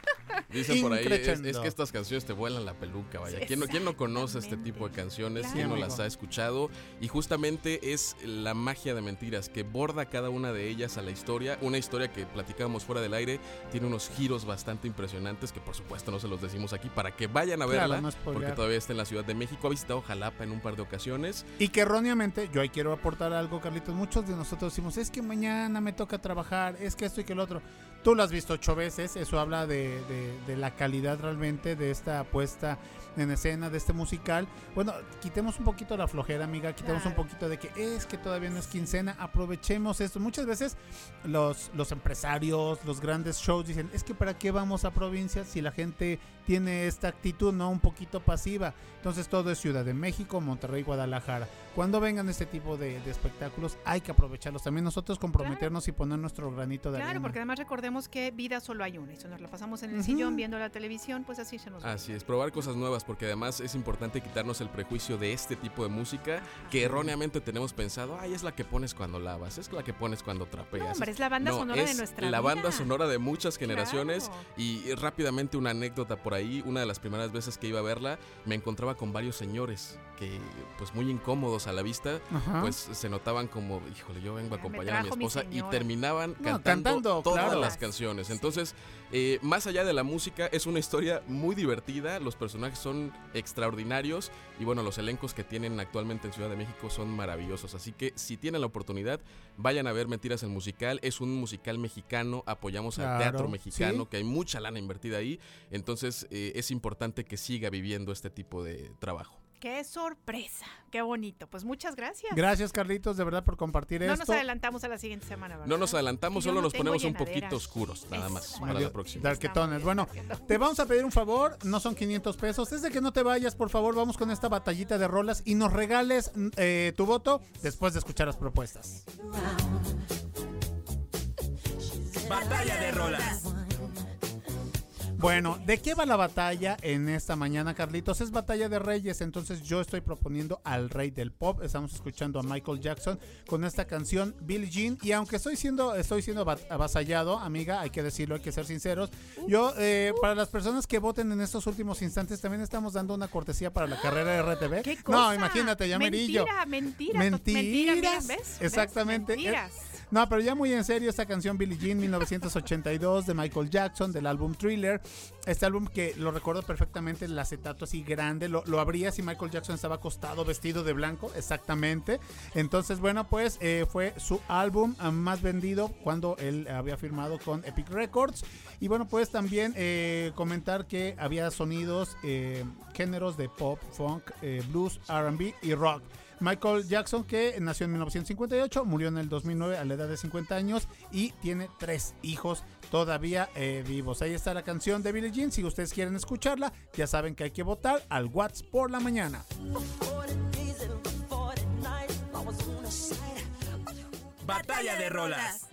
Dicen por ahí, es, que estas canciones te vuelan la peluca, vaya. ¿Quién no, quién no conoce este tipo de canciones? Claro. ¿Quién no las ha escuchado? Y justamente es la magia de mentiras, que borda cada una de ellas a la historia. Una historia que platicábamos fuera del aire, tiene unos giros bastante impresionantes, que por supuesto no se los decimos aquí, para que vayan a verla, porque todavía está en la Ciudad de México. Ha visitado Jalapa en un par de ocasiones. Y que erróneamente, yo ahí quiero aportar algo, Carlitos. Muchos de nosotros decimos, es que mañana me toca trabajar, es que esto y que el otro. Tú lo has visto ocho veces, eso habla de, de- de la calidad realmente de esta puesta en escena, de este musical. Bueno, quitemos un poquito la flojera, amiga, quitemos un Claro. poquito de que es que todavía no es quincena, aprovechemos esto. Muchas veces los, los empresarios, los grandes shows dicen, es que para qué vamos a provincias si la gente tiene esta actitud, ¿no? Un poquito pasiva. Entonces todo es Ciudad de México, Monterrey, Guadalajara. Cuando vengan este tipo de, de espectáculos hay que aprovecharlos. También nosotros comprometernos y poner nuestro granito de Claro, arena. porque además recordemos que vida solo hay una. Y si nos la pasamos en el sillón viendo la televisión, pues así se nos va. Así es, probar cosas nuevas, porque además es importante quitarnos el prejuicio de este tipo de música que erróneamente tenemos pensado, ay, es la que pones cuando lavas, es la que pones cuando trapeas. No, hombre, es la banda sonora de es nuestra La banda sonora de muchas generaciones. Claro. Y rápidamente una anécdota por ahí, una de las primeras veces que iba a verla, me encontraba con varios señores que, pues muy incómodos a la vista, Ajá. pues se notaban como, híjole, yo vengo a acompañar a mi esposa y terminaban No, cantando, cantando, todas claro. las canciones. Entonces, eh, más allá de la música, es una historia muy divertida, los personajes son extraordinarios y bueno, los elencos que tienen actualmente en Ciudad de México son maravillosos. Así que si tienen la oportunidad, vayan a ver Mentiras el Musical. Es un musical mexicano, apoyamos al teatro mexicano, sí. que hay mucha lana invertida ahí. Entonces, eh, es importante que siga viviendo este tipo de trabajo. ¡Qué sorpresa! ¡Qué bonito! Pues muchas gracias. Gracias, Carlitos, de verdad, por compartir No nos esto. adelantamos a la siguiente semana, ¿verdad? No nos adelantamos, solo no nos ponemos un poquito oscuros, nada más, para la próxima. darketones. Bueno, te vamos a pedir un favor, no son 500 pesos. Desde que no te vayas, por favor, vamos con esta batallita de rolas y nos regales eh, tu voto después de escuchar las propuestas. Batalla de rolas. Bueno, ¿de qué va la batalla en esta mañana, Carlitos? Es batalla de reyes, entonces yo estoy proponiendo al rey del pop. Estamos escuchando a Michael Jackson con esta canción Billie Jean. Y aunque estoy siendo, estoy siendo ava- avasallado, amiga, hay que decirlo, hay que ser sinceros. Yo, eh, para las personas que voten en estos últimos instantes, también estamos dando una cortesía para la carrera de RTV. ¿Qué No, imagínate, ya merillo. Mentira, mentira. Mentira, mira, Mentiras. ¿ves? ¿Ves? Exactamente. Mentiras. No, pero ya muy en serio, esta canción Billie Jean 1982 de Michael Jackson del álbum Thriller. Este álbum que lo recuerdo perfectamente, el acetato así grande, lo, lo si Michael Jackson estaba acostado vestido de blanco, exactamente. Entonces, bueno, pues eh, fue su álbum ah, más vendido cuando él había firmado con Epic Records. Y bueno, pues también eh, comentar que había sonidos, eh, géneros de pop, funk, blues, RB y rock. Michael Jackson, que nació en 1958, murió en el 2009 a la edad de 50 años y tiene tres hijos todavía eh, vivos. Ahí está la canción de Billie Jean. Si ustedes quieren escucharla, ya saben que hay que votar al What's por la mañana. Batalla de rolas.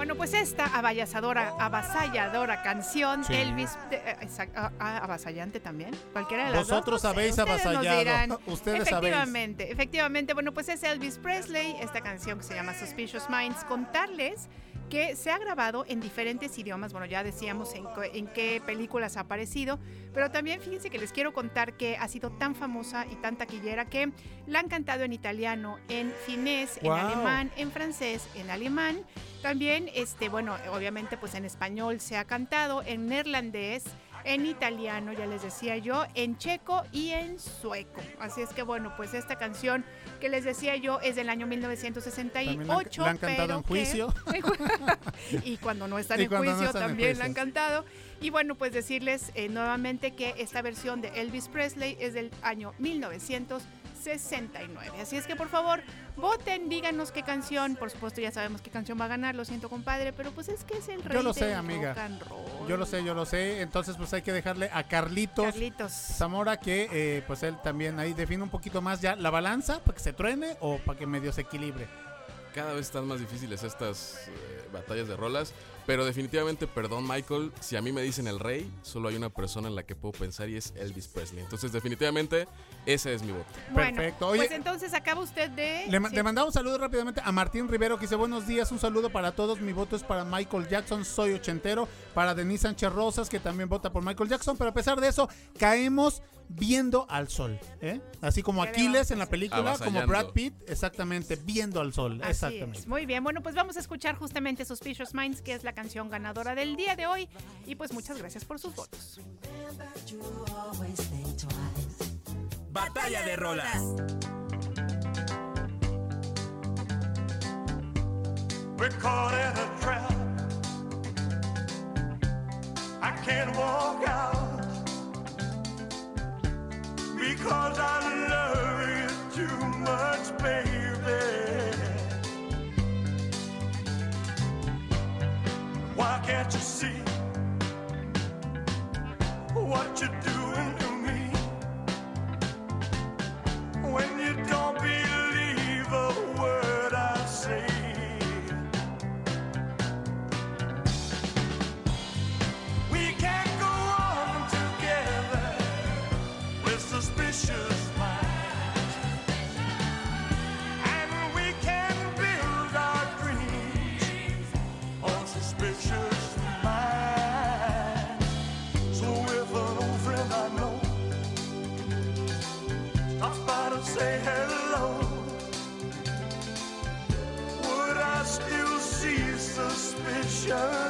Bueno, pues esta avasalladora, avasalladora canción, Sí. Elvis, eh, exact- ah, ah, avasallante también, cualquiera de las Vosotros dos. no habéis avasallado. dirán. Ustedes sabéis. efectivamente, efectivamente, bueno, pues es Elvis Presley, esta canción que se llama Suspicious Minds, contarles que se ha grabado en diferentes idiomas, bueno, ya decíamos en, en qué películas ha aparecido, pero también fíjense que les quiero contar que ha sido tan famosa y tan taquillera que la han cantado en italiano, en finés, en Wow. alemán, en francés, en alemán, también, este, bueno, obviamente pues en español se ha cantado, en neerlandés, en italiano, ya les decía yo, en checo y en sueco. Así es que bueno, pues esta canción que les decía yo es del año 1968. También la han- la han cantado en que- juicio. y cuando no están en cuando no juicio están en también la han cantado. Y bueno, pues decirles eh, nuevamente que esta versión de Elvis Presley es del año 1969. Así es que por favor, voten, díganos qué canción. Por supuesto, ya sabemos qué canción va a ganar, lo siento, compadre, pero pues es que es el rey Yo lo sé, del amiga. rock and roll. Yo lo sé, yo lo sé. Entonces, pues hay que dejarle a Carlitos, Carlitos. Zamora que, eh, pues él también ahí define un poquito más ya la balanza para que se truene o para que medio se equilibre. Cada vez están más difíciles estas eh, batallas de rolas. Pero definitivamente, perdón Michael, si a mí me dicen el rey, solo hay una persona en la que puedo pensar y es Elvis Presley. Entonces definitivamente ese es mi voto. Bueno, Perfecto. Oye, pues entonces acaba usted de... Le, sí. le mandamos un saludo rápidamente a Martín Rivero que dice buenos días, un saludo para todos, mi voto es para Michael Jackson, soy ochentero, para Denise Sánchez Rosas que también vota por Michael Jackson, pero a pesar de eso caemos viendo al sol, ¿eh? así como ¿Qué le Aquiles en la película, como. Brad Pitt, exactamente, viendo al sol, Así exactamente. es. Muy bien, bueno, pues vamos a escuchar justamente Suspicious Minds, que es la canción ganadora del día de hoy. Y pues muchas gracias por sus votos. Batalla de rolas. We're caught in a trap. I can't walk out because I love you too much, baby. Why can't you see what you're doing to me? When you don't believe show.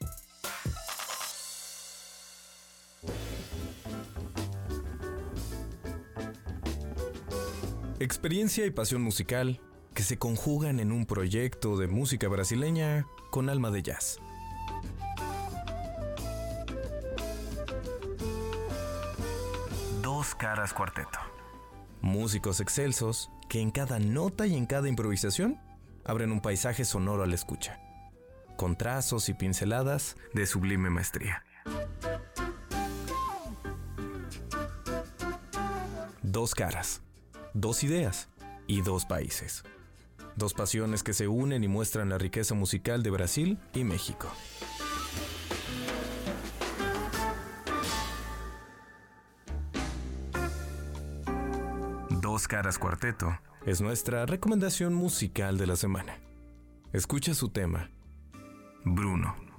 Experiencia y pasión musical que se conjugan en un proyecto de música brasileña con alma de jazz. Dos Caras Cuarteto. Músicos excelsos que en cada nota y en cada improvisación abren un paisaje sonoro a la escucha, con trazos y pinceladas de sublime maestría. Dos caras, dos ideas y dos países. Dos pasiones que se unen y muestran la riqueza musical de Brasil y México. Dos Caras Cuarteto es nuestra recomendación musical de la semana. Escucha su tema, Bruno.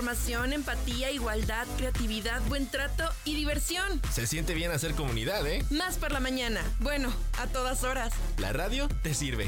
Información, empatía, igualdad, creatividad, buen trato y diversión. Se siente bien hacer comunidad, ¿eh? Más por la mañana. Bueno, a todas horas. La radio te sirve.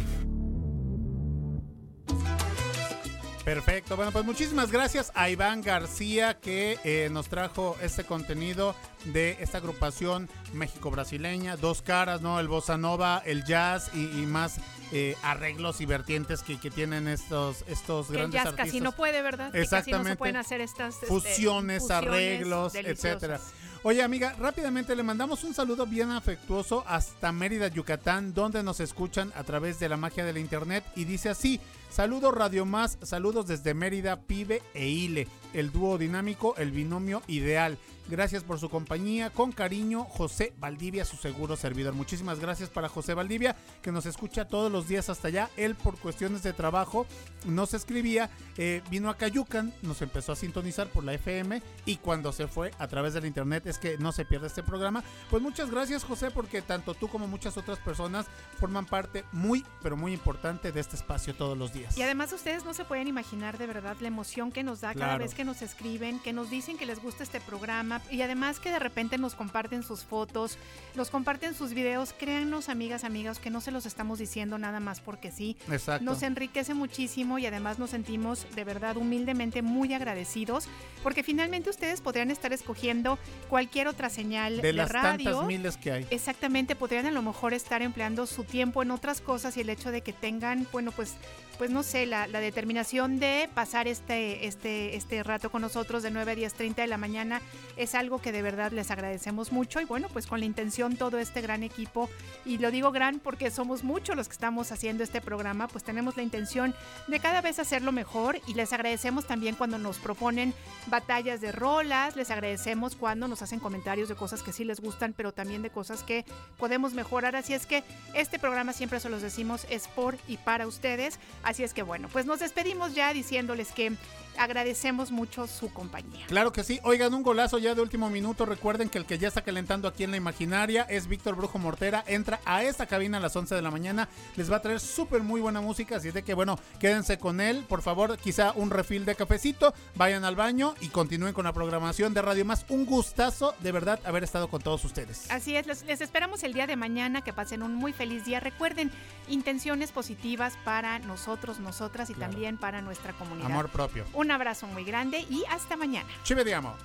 Perfecto, bueno, pues muchísimas gracias a Iván García que eh, nos trajo este contenido de esta agrupación México-Brasileña, dos caras, ¿no? El bossa nova, el jazz y, y más eh, arreglos y vertientes que, que tienen estos, estos Que el grandes jazz artistas. casi no puede, ¿verdad? Que casi no se Exactamente. pueden hacer estas este, fusiones, arreglos, deliciosas. etcétera. Oye, amiga, rápidamente le mandamos un saludo bien afectuoso hasta Mérida, Yucatán, donde nos escuchan a través de la magia de la internet y dice así: Saludos Radio Más, saludos desde Mérida, Pibe e Ile, el dúo dinámico, el binomio ideal. Gracias por su compañía. Con cariño, José Valdivia, su seguro servidor. Muchísimas gracias para José Valdivia, que nos escucha todos los días hasta allá. Él, por cuestiones de trabajo, nos escribía, eh, vino a Cayucan, nos empezó a sintonizar por la FM y cuando se fue a través del internet es que no se pierde este programa. Pues muchas gracias, José, porque tanto tú como muchas otras personas forman parte muy, pero muy importante de este espacio todos los días. Y además ustedes no se pueden imaginar de verdad la emoción que nos da cada vez que nos escriben, que nos dicen que les gusta este programa y además que de repente nos comparten sus fotos, nos comparten sus videos. Créannos, amigas, amigas, que no se los estamos diciendo nada más porque sí. Exacto. Nos enriquece muchísimo y además nos sentimos de verdad humildemente muy agradecidos porque finalmente ustedes podrían estar escogiendo cualquier otra señal de, de las radio. tantas miles que hay. Exactamente, podrían a lo mejor estar empleando su tiempo en otras cosas y el hecho de que tengan, bueno, pues, pues no sé, la, la determinación de pasar este, este, este rato con nosotros de 9 a 10.30 de la mañana es algo que de verdad les agradecemos mucho y bueno, pues con la intención todo este gran equipo, y lo digo gran porque somos muchos los que estamos haciendo este programa, pues tenemos la intención de cada vez hacerlo mejor y les agradecemos también cuando nos proponen batallas de rolas, les agradecemos cuando nos hacen comentarios de cosas que sí les gustan, pero también de cosas que podemos mejorar. Así es que este programa siempre se los decimos es por y para ustedes. Así es que bueno, pues nos despedimos ya diciéndoles que agradecemos mucho su compañía. Claro que sí. Oigan, un golazo ya de último minuto. Recuerden que el que ya está calentando aquí en la imaginaria es Víctor Brujo Mortera. Entra a esta cabina a las 11 de la mañana. Les va a traer súper muy buena música. Así de que, bueno, quédense con él. Por favor, quizá un refil de cafecito. Vayan al baño y continúen con la programación de Radio Más. Un gustazo, de verdad, haber estado con todos ustedes. Así es, les, les esperamos el día de mañana, que pasen un muy feliz día. Recuerden, intenciones positivas para nosotros, nosotras y Claro. también para nuestra comunidad. Amor propio. Un abrazo muy grande y hasta mañana. Ci vediamo.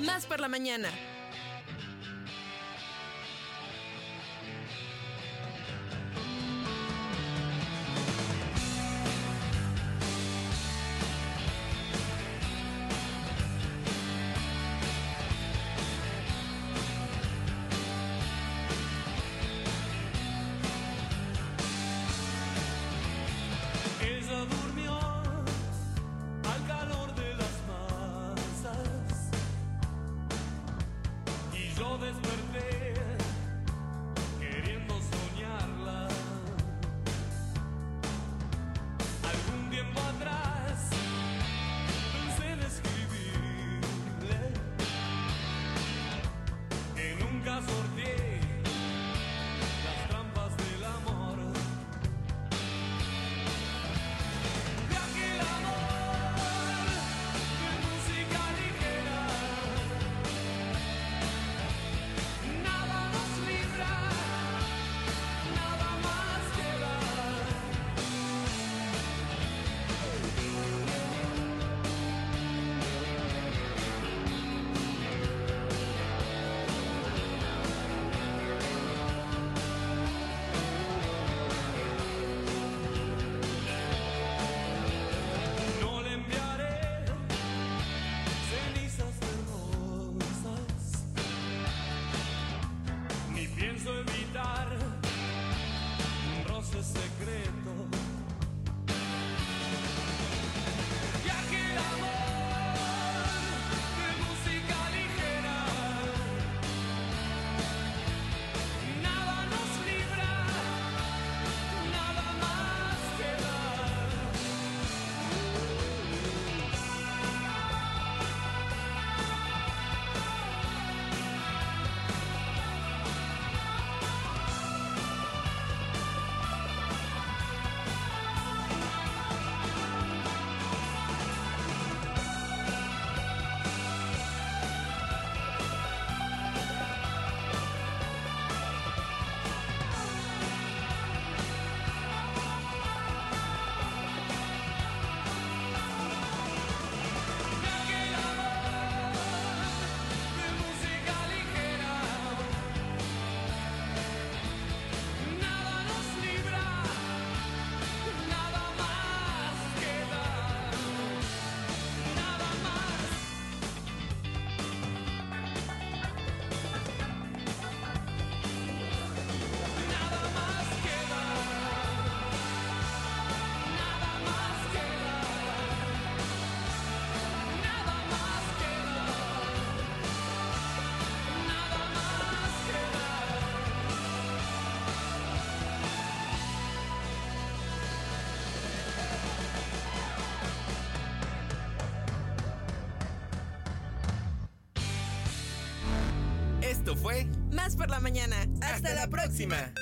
Más por la mañana. Próxima.